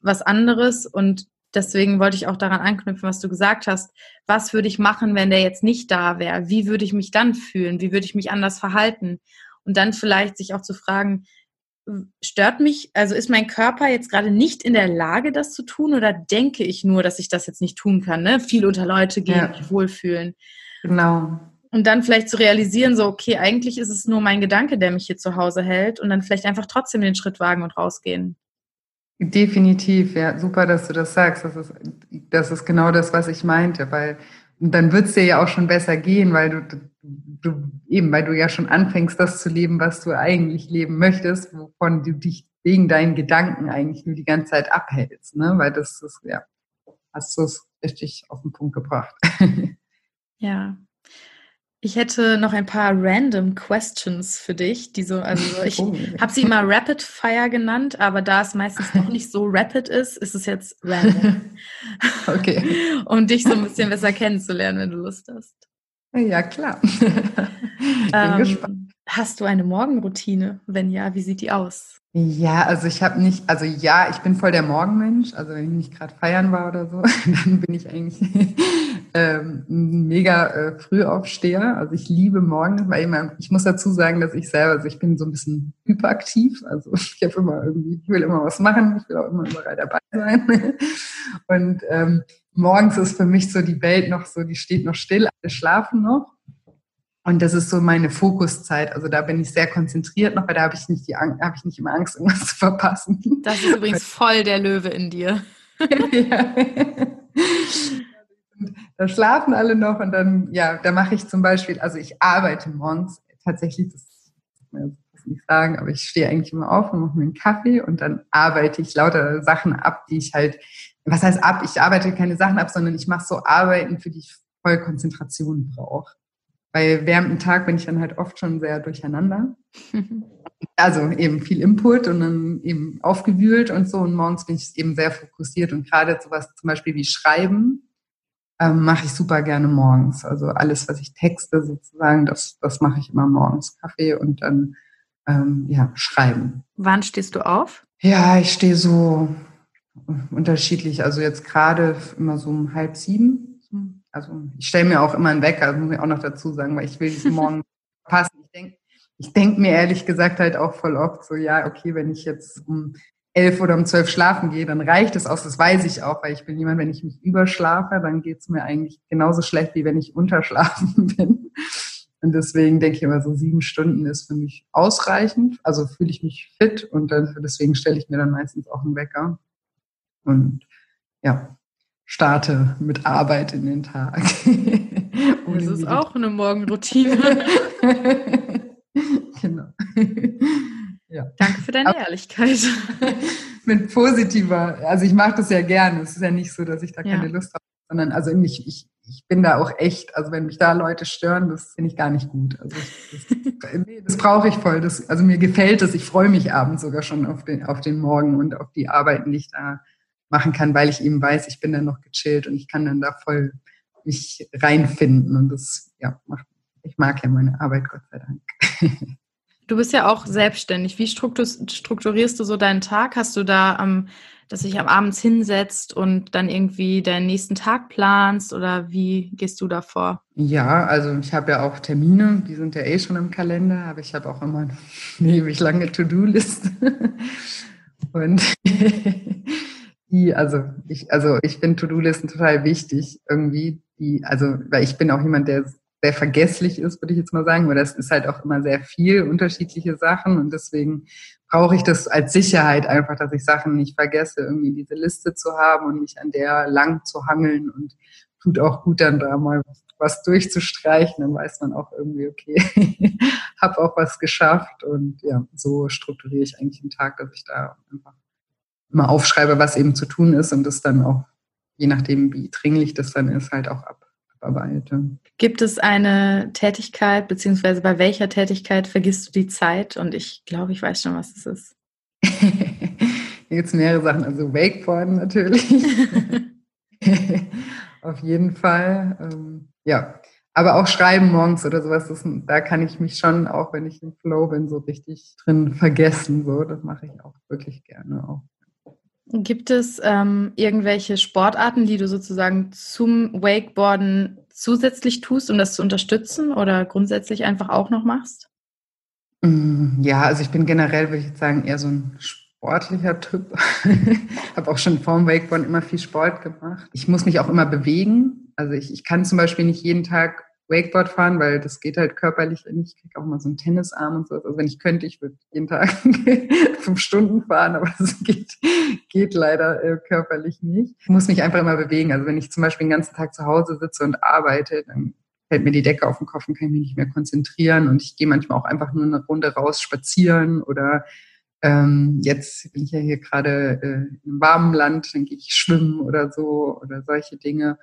was anderes? Und deswegen wollte ich auch daran anknüpfen, was du gesagt hast. Was würde ich machen, wenn der jetzt nicht da wäre? Wie würde ich mich dann fühlen? Wie würde ich mich anders verhalten? Und dann vielleicht sich auch zu fragen, stört mich, also ist mein Körper jetzt gerade nicht in der Lage, das zu tun oder denke ich nur, dass ich das jetzt nicht tun kann? Ne? Viel unter Leute gehen, ja. mich wohlfühlen. Genau. Und dann vielleicht zu realisieren, so, okay, eigentlich ist es nur mein Gedanke, der mich hier zu Hause hält und dann vielleicht einfach trotzdem den Schritt wagen und rausgehen. Definitiv, ja, super, dass du das sagst. Das ist, das ist genau das, was ich meinte, weil dann wird es dir ja auch schon besser gehen, weil du, du eben, weil du ja schon anfängst, das zu leben, was du eigentlich leben möchtest, wovon du dich wegen deinen Gedanken eigentlich nur die ganze Zeit abhältst, ne? Weil das ist, ja, hast du es richtig auf den Punkt gebracht. Ja, ich hätte noch ein paar random Questions für dich, die so, also ich oh. habe sie immer Rapid Fire genannt, aber da es meistens noch nicht so rapid ist, ist es jetzt random. okay. um dich so ein bisschen besser kennenzulernen, wenn du Lust hast. Ja, klar. Bin ähm, gespannt. Hast du eine Morgenroutine? Wenn ja, wie sieht die aus? Ja, also ich habe nicht, also ja, ich bin voll der Morgenmensch. Also wenn ich nicht gerade feiern war oder so, dann bin ich eigentlich ähm, mega äh, Frühaufsteher. Also ich liebe morgens, weil immer, ich muss dazu sagen, dass ich selber, also ich bin so ein bisschen hyperaktiv. Also ich habe immer irgendwie, ich will immer was machen, ich will auch immer überall dabei sein. Und ähm, morgens ist für mich so die Welt noch so, die steht noch still, alle schlafen noch. Und das ist so meine Fokuszeit. Also da bin ich sehr konzentriert noch, weil da habe ich nicht die habe ich nicht immer Angst, irgendwas zu verpassen. Das ist übrigens voll der Löwe in dir. ja. Da schlafen alle noch und dann, ja, da mache ich zum Beispiel, also ich arbeite morgens tatsächlich, das kann ich nicht sagen, aber ich stehe eigentlich immer auf und mache mir einen Kaffee und dann arbeite ich lauter Sachen ab, die ich halt, was heißt ab? Ich arbeite keine Sachen ab, sondern ich mache so Arbeiten, für die ich voll Konzentration brauche. Weil während dem Tag bin ich dann halt oft schon sehr durcheinander. also eben viel Input und dann eben aufgewühlt und so. Und morgens bin ich eben sehr fokussiert und gerade sowas zum Beispiel wie Schreiben ähm, mache ich super gerne morgens. Also alles, was ich texte sozusagen, das, das mache ich immer morgens. Kaffee und dann ähm, ja, schreiben. Wann stehst du auf? Ja, ich stehe so unterschiedlich. Also jetzt gerade immer so um halb sieben also ich stelle mir auch immer einen Wecker, muss ich auch noch dazu sagen, weil ich will diesen Morgen verpassen. Ich denke ich denk mir ehrlich gesagt halt auch voll oft so, ja, okay, wenn ich jetzt um elf oder um zwölf schlafen gehe, dann reicht es aus. Das weiß ich auch, weil ich bin jemand, wenn ich mich überschlafe, dann geht es mir eigentlich genauso schlecht, wie wenn ich unterschlafen bin. Und deswegen denke ich immer, so sieben Stunden ist für mich ausreichend. Also fühle ich mich fit und dann, deswegen stelle ich mir dann meistens auch einen Wecker. Und ja, starte mit Arbeit in den Tag. das ist auch eine Morgenroutine. genau. Ja. Danke für deine Aber Ehrlichkeit. mit positiver, also ich mache das ja gerne. Es ist ja nicht so, dass ich da ja. keine Lust habe, sondern also ich, ich, ich bin da auch echt, also wenn mich da Leute stören, das finde ich gar nicht gut. Also das, nee, das brauche ich voll. Das, also mir gefällt es. Ich freue mich abends sogar schon auf den, auf den Morgen und auf die Arbeiten, die ich da machen kann, weil ich eben weiß, ich bin dann noch gechillt und ich kann dann da voll mich reinfinden. Und das ja, macht, ich mag ja meine Arbeit, Gott sei Dank. Du bist ja auch selbstständig. Wie strukturierst du so deinen Tag? Hast du da, ähm, dass du dich am Abends hinsetzt und dann irgendwie deinen nächsten Tag planst oder wie gehst du da vor? Ja, also ich habe ja auch Termine, die sind ja eh schon im Kalender, aber ich habe auch immer eine ewig lange To-Do-Liste. Und die, also ich, also ich finde To-Do-Listen total wichtig irgendwie. Die, also, weil ich bin auch jemand, der sehr vergesslich ist, würde ich jetzt mal sagen, weil das ist halt auch immer sehr viel unterschiedliche Sachen und deswegen brauche ich das als Sicherheit einfach, dass ich Sachen nicht vergesse, irgendwie diese Liste zu haben und mich an der lang zu hangeln und tut auch gut dann da mal was durchzustreichen, dann weiß man auch irgendwie, okay, habe auch was geschafft und ja, so strukturiere ich eigentlich den Tag, dass ich da einfach immer aufschreibe, was eben zu tun ist und das dann auch, je nachdem, wie dringlich das dann ist, halt auch ab, abarbeite. Gibt es eine Tätigkeit, beziehungsweise bei welcher Tätigkeit vergisst du die Zeit? Und ich glaube, ich weiß schon, was es ist. Hier gibt es mehrere Sachen, also Wakeboarden natürlich. Auf jeden Fall. Ähm, ja, aber auch Schreiben morgens oder sowas, das, da kann ich mich schon, auch wenn ich im Flow bin, so richtig drin vergessen. So, das mache ich auch wirklich gerne auch. Gibt es ähm, irgendwelche Sportarten, die du sozusagen zum Wakeboarden zusätzlich tust, um das zu unterstützen oder grundsätzlich einfach auch noch machst? Mm, ja, also ich bin generell, würde ich jetzt sagen, eher so ein sportlicher Typ. habe auch schon vorm Wakeboarden immer viel Sport gemacht. Ich muss mich auch immer bewegen. Also ich, ich kann zum Beispiel nicht jeden Tag Wakeboard fahren, weil das geht halt körperlich. Ich kriege auch mal so einen Tennisarm und so. Also wenn ich könnte, ich würde jeden Tag fünf Stunden fahren, aber das geht, geht leider äh, körperlich nicht. Ich muss mich einfach immer bewegen. Also wenn ich zum Beispiel den ganzen Tag zu Hause sitze und arbeite, dann fällt mir die Decke auf den Kopf und kann mich nicht mehr konzentrieren. Und ich gehe manchmal auch einfach nur eine Runde raus spazieren oder ähm, jetzt bin ich ja hier gerade äh, im warmen Land, dann gehe ich schwimmen oder so oder solche Dinge.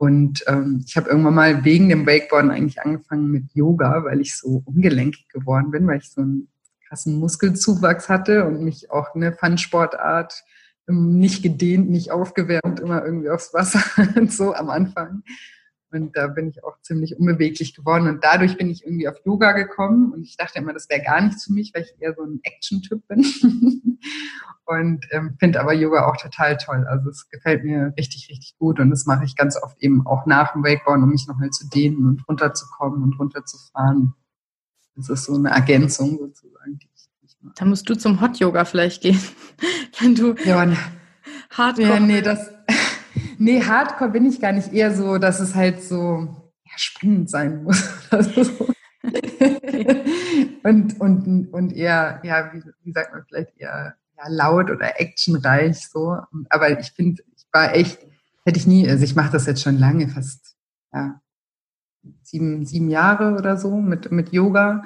Und ähm, ich habe irgendwann mal wegen dem Wakeboarden eigentlich angefangen mit Yoga, weil ich so ungelenkig geworden bin, weil ich so einen krassen Muskelzuwachs hatte und mich auch eine Fun-Sportart ähm, nicht gedehnt, nicht aufgewärmt, immer irgendwie aufs Wasser und so am Anfang. Und da bin ich auch ziemlich unbeweglich geworden. Und dadurch bin ich irgendwie auf Yoga gekommen. Und ich dachte immer, das wäre gar nichts für mich, weil ich eher so ein Action-Typ bin. und ähm, finde aber Yoga auch total toll. Also es gefällt mir richtig, richtig gut. Und das mache ich ganz oft eben auch nach dem Wakeboard, um mich nochmal zu dehnen und runterzukommen und runterzufahren. Das ist so eine Ergänzung sozusagen. Die ich, da musst du zum Hot Yoga vielleicht gehen, wenn du ja, Hardcore. Ja, nee, das Nee, Hardcore bin ich gar nicht. Eher so, dass es halt so ja, spannend sein muss. so. und, und, und eher, ja, wie, wie sagt man, vielleicht eher ja, laut oder actionreich so. Aber ich finde, ich war echt, hätte ich nie, also ich mache das jetzt schon lange, fast ja, sieben, sieben Jahre oder so mit, mit Yoga.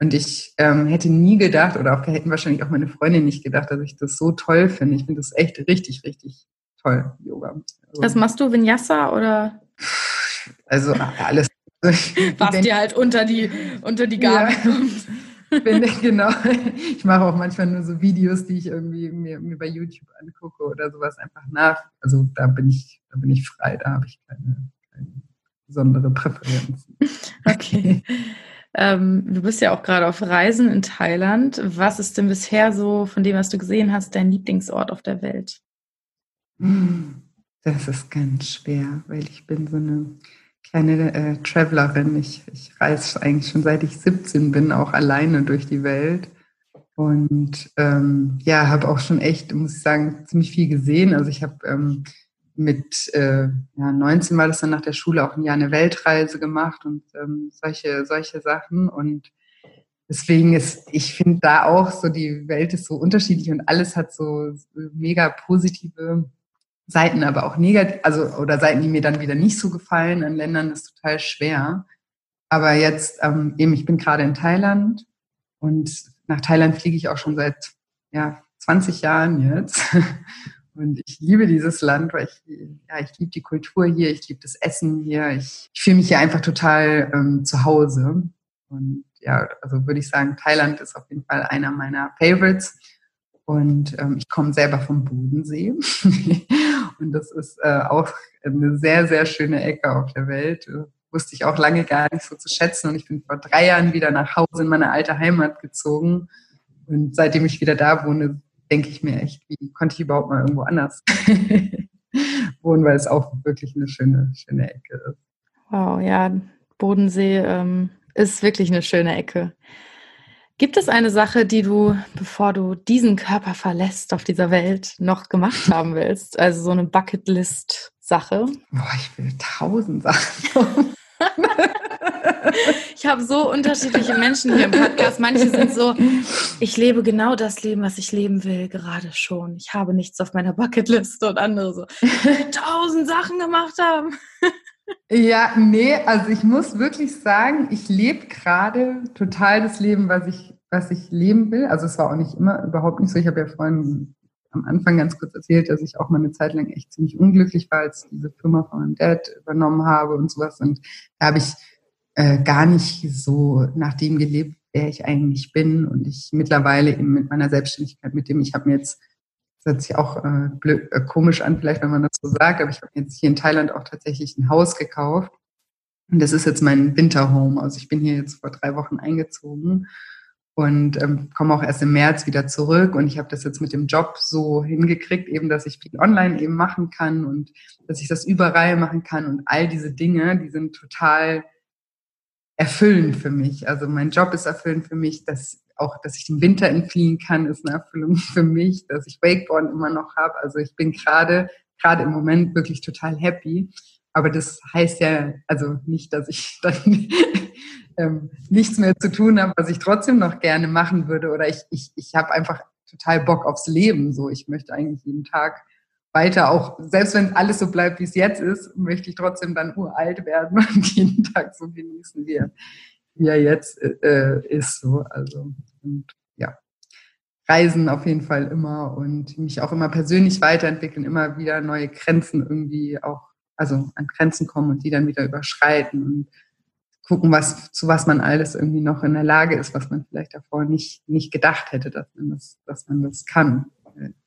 Und ich ähm, hätte nie gedacht, oder auch hätten wahrscheinlich auch meine Freundin nicht gedacht, dass ich das so toll finde. Ich finde das echt richtig, richtig toll, Yoga. Also, Was machst du, Vinyasa oder? Also alles. Was dir halt unter die, unter die Gabel ja. kommt. Bin, genau. Ich mache auch manchmal nur so Videos, die ich irgendwie mir, mir bei YouTube angucke oder sowas einfach nach. Also da bin ich, da bin ich frei, da habe ich keine, keine besondere Präferenz. Okay. Ähm, du bist ja auch gerade auf Reisen in Thailand. Was ist denn bisher so von dem, was du gesehen hast, dein Lieblingsort auf der Welt? Das ist ganz schwer, weil ich bin so eine kleine äh, Travelerin. Ich, ich reise eigentlich schon seit ich 17 bin, auch alleine durch die Welt. Und ähm, ja, habe auch schon echt, muss ich sagen, ziemlich viel gesehen. Also ich habe ähm, mit äh, ja, 19 war das dann nach der Schule auch ein Jahr eine Weltreise gemacht und ähm, solche, solche Sachen. Und deswegen ist, ich finde da auch so, die Welt ist so unterschiedlich und alles hat so mega positive Seiten aber auch negativ, also oder Seiten, die mir dann wieder nicht so gefallen an Ländern, ist total schwer. Aber jetzt ähm, eben, ich bin gerade in Thailand und nach Thailand fliege ich auch schon seit ja 20 Jahren jetzt. Und ich liebe dieses Land, weil ich, ja, ich liebe die Kultur hier, ich liebe das Essen hier. Ich, ich fühle mich hier einfach total ähm, zu Hause. Und ja, also würde ich sagen, Thailand ist auf jeden Fall einer meiner Favorites. Und ähm, ich komme selber vom Bodensee. und das ist äh, auch eine sehr, sehr schöne Ecke auf der Welt. Das wusste ich auch lange gar nicht so zu schätzen. Und ich bin vor drei Jahren wieder nach Hause in meine alte Heimat gezogen. Und seitdem ich wieder da wohne, denke ich mir echt, wie konnte ich überhaupt mal irgendwo anders wohnen, weil es auch wirklich eine schöne, schöne Ecke ist. Wow, ja, Bodensee ähm, ist wirklich eine schöne Ecke. Gibt es eine Sache, die du, bevor du diesen Körper verlässt auf dieser Welt, noch gemacht haben willst? Also so eine Bucketlist-Sache? Boah, ich will tausend Sachen. ich habe so unterschiedliche Menschen hier im Podcast. Manche sind so, ich lebe genau das Leben, was ich leben will, gerade schon. Ich habe nichts auf meiner Bucketlist und andere so, ich will tausend Sachen gemacht haben. Ja, nee, also ich muss wirklich sagen, ich lebe gerade total das Leben, was ich, was ich leben will. Also es war auch nicht immer überhaupt nicht so. Ich habe ja vorhin am Anfang ganz kurz erzählt, dass ich auch mal eine Zeit lang echt ziemlich unglücklich war, als diese Firma von meinem Dad übernommen habe und sowas. Und da habe ich äh, gar nicht so nach dem gelebt, wer ich eigentlich bin. Und ich mittlerweile eben mit meiner Selbstständigkeit, mit dem ich habe mir jetzt, das hört sich auch äh, blöd, äh, komisch an, vielleicht wenn man das so sagt, aber ich habe jetzt hier in Thailand auch tatsächlich ein Haus gekauft. Und das ist jetzt mein Winterhome. Also ich bin hier jetzt vor drei Wochen eingezogen und ähm, komme auch erst im März wieder zurück. Und ich habe das jetzt mit dem Job so hingekriegt, eben, dass ich viel online eben machen kann und dass ich das überall machen kann. Und all diese Dinge, die sind total erfüllend für mich. Also mein Job ist erfüllend für mich, dass auch, dass ich dem Winter entfliehen kann, ist eine Erfüllung für mich, dass ich Wakeboard immer noch habe. Also ich bin gerade gerade im Moment wirklich total happy. Aber das heißt ja also nicht, dass ich dann ähm, nichts mehr zu tun habe, was ich trotzdem noch gerne machen würde. Oder ich, ich, ich habe einfach total Bock aufs Leben. So, ich möchte eigentlich jeden Tag weiter auch, selbst wenn alles so bleibt, wie es jetzt ist, möchte ich trotzdem dann uralt werden und jeden Tag so genießen, wie er, wie er jetzt äh, ist. So. Also, und ja, Reisen auf jeden Fall immer und mich auch immer persönlich weiterentwickeln, immer wieder neue Grenzen irgendwie auch, also an Grenzen kommen und die dann wieder überschreiten und gucken, was, zu was man alles irgendwie noch in der Lage ist, was man vielleicht davor nicht, nicht gedacht hätte, dass man das, dass man das kann.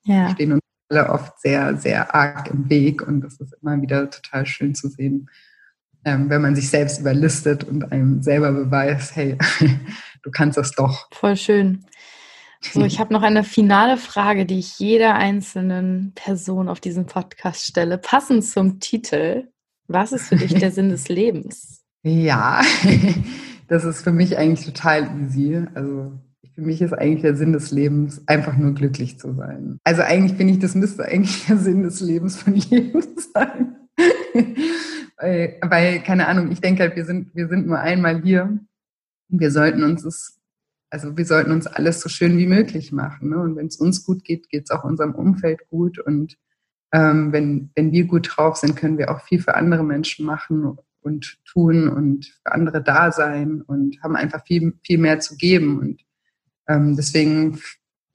Ja. Wir stehen uns alle oft sehr, sehr arg im Weg und das ist immer wieder total schön zu sehen, ähm, wenn man sich selbst überlistet und einem selber beweist, hey, du kannst das doch. Voll schön. So, ich habe noch eine finale Frage, die ich jeder einzelnen Person auf diesem Podcast stelle, passend zum Titel. Was ist für dich der Sinn des Lebens? Ja, das ist für mich eigentlich total easy. Also für mich ist eigentlich der Sinn des Lebens, einfach nur glücklich zu sein. Also eigentlich finde ich, das müsste eigentlich der Sinn des Lebens von jedem sein. Weil, weil, keine Ahnung, ich denke halt, wir sind, wir sind nur einmal hier. Wir sollten uns es, also wir sollten uns alles so schön wie möglich machen. Ne? Und wenn es uns gut geht, geht es auch unserem Umfeld gut. Und ähm, wenn, wenn wir gut drauf sind, können wir auch viel für andere Menschen machen und tun und für andere da sein und haben einfach viel, viel mehr zu geben. Und ähm, deswegen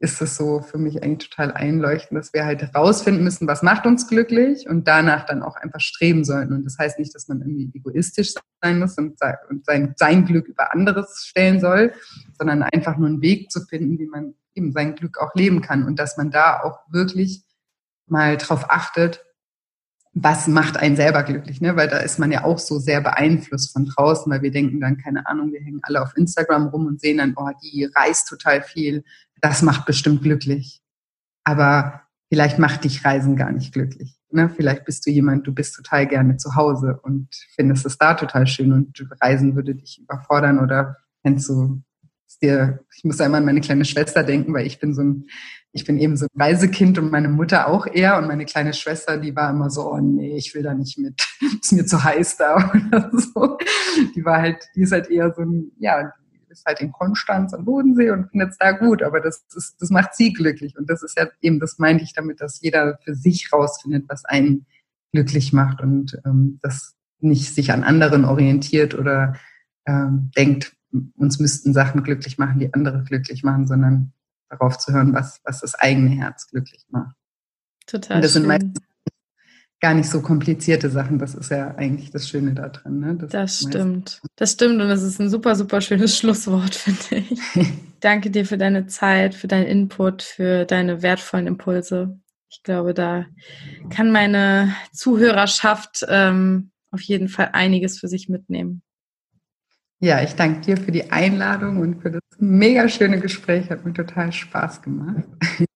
ist es so für mich eigentlich total einleuchtend, dass wir halt herausfinden müssen, was macht uns glücklich und danach dann auch einfach streben sollten. Und das heißt nicht, dass man irgendwie egoistisch sein muss und, sein, sein Glück über anderes stellen soll, sondern einfach nur einen Weg zu finden, wie man eben sein Glück auch leben kann und dass man da auch wirklich mal drauf achtet, was macht einen selber glücklich, ne? Weil da ist man ja auch so sehr beeinflusst von draußen, weil wir denken dann, keine Ahnung, wir hängen alle auf Instagram rum und sehen dann, oh, die reist total viel, das macht bestimmt glücklich. Aber vielleicht macht dich Reisen gar nicht glücklich. Ne? Vielleicht bist du jemand, du bist total gerne zu Hause und findest es da total schön und Reisen würde dich überfordern oder kennst du dir, ich muss immer an meine kleine Schwester denken, weil ich bin so ein ich bin eben so ein Reisekind und meine Mutter auch eher und meine kleine Schwester, die war immer so, oh nee, ich will da nicht mit, ist mir zu heiß da oder so. Die war halt, die ist halt eher so ein, ja, ist halt in Konstanz am Bodensee und findet es da gut, aber das, das, das macht sie glücklich und das ist ja eben, das meinte ich damit, dass jeder für sich rausfindet, was einen glücklich macht und ähm, das nicht sich an anderen orientiert oder ähm, denkt, uns müssten Sachen glücklich machen, die andere glücklich machen, sondern darauf zu hören, was, was das eigene Herz glücklich macht. Total. Und das schön. sind meistens gar nicht so komplizierte Sachen. Das ist ja eigentlich das Schöne daran. Ne? Das, das stimmt. Das stimmt und das ist ein super, super schönes Schlusswort, finde ich. Danke dir für deine Zeit, für deinen Input, für deine wertvollen Impulse. Ich glaube, da kann meine Zuhörerschaft ähm, auf jeden Fall einiges für sich mitnehmen. Ja, ich danke dir für die Einladung und für das mega schöne Gespräch. Hat mir total Spaß gemacht.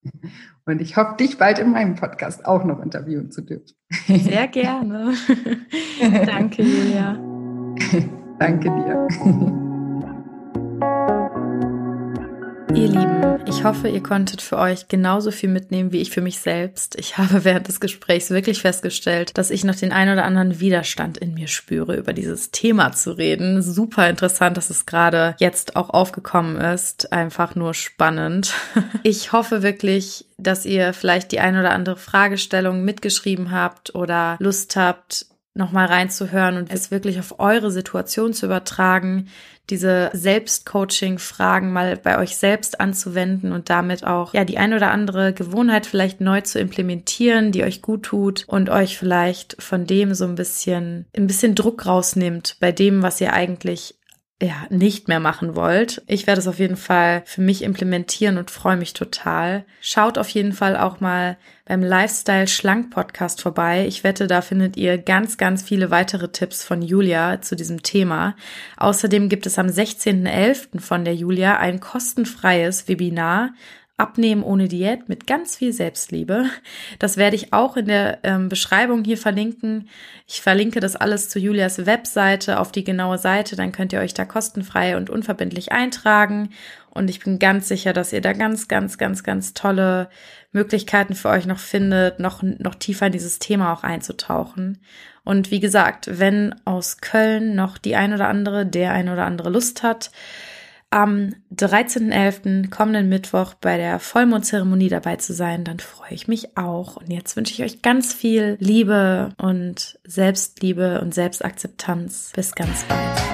Und ich hoffe, dich bald in meinem Podcast auch noch interviewen zu dürfen. Sehr gerne. danke, Julia. danke dir. Ihr Lieben, ich hoffe, ihr konntet für euch genauso viel mitnehmen wie ich für mich selbst. Ich habe während des Gesprächs wirklich festgestellt, dass ich noch den ein oder anderen Widerstand in mir spüre, über dieses Thema zu reden. Super interessant, dass es gerade jetzt auch aufgekommen ist. Einfach nur spannend. Ich hoffe wirklich, dass ihr vielleicht die ein oder andere Fragestellung mitgeschrieben habt oder Lust habt, nochmal reinzuhören und es wirklich auf eure Situation zu übertragen, diese Selbstcoaching-Fragen mal bei euch selbst anzuwenden und damit auch ja die ein oder andere Gewohnheit vielleicht neu zu implementieren, die euch gut tut und euch vielleicht von dem so ein bisschen ein bisschen Druck rausnimmt bei dem, was ihr eigentlich ja, nicht mehr machen wollt. Ich werde es auf jeden Fall für mich implementieren und freue mich total. Schaut auf jeden Fall auch mal beim Lifestyle Schlank Podcast vorbei. Ich wette, da findet ihr ganz, ganz viele weitere Tipps von Julia zu diesem Thema. Außerdem gibt es am 16.11. von der Julia ein kostenfreies Webinar Abnehmen ohne Diät mit ganz viel Selbstliebe. Das werde ich auch in der ähm, Beschreibung hier verlinken. Ich verlinke das alles zu Julias Webseite auf die genaue Seite. Dann könnt ihr euch da kostenfrei und unverbindlich eintragen. Und ich bin ganz sicher, dass ihr da ganz, ganz, ganz, ganz tolle Möglichkeiten für euch noch findet, noch, noch tiefer in dieses Thema auch einzutauchen. Und wie gesagt, wenn aus Köln noch die ein oder andere, der ein oder andere Lust hat, am 13.11. kommenden Mittwoch bei der Vollmondzeremonie dabei zu sein, dann freue ich mich auch. Und jetzt wünsche ich euch ganz viel Liebe und Selbstliebe und Selbstakzeptanz. Bis ganz bald.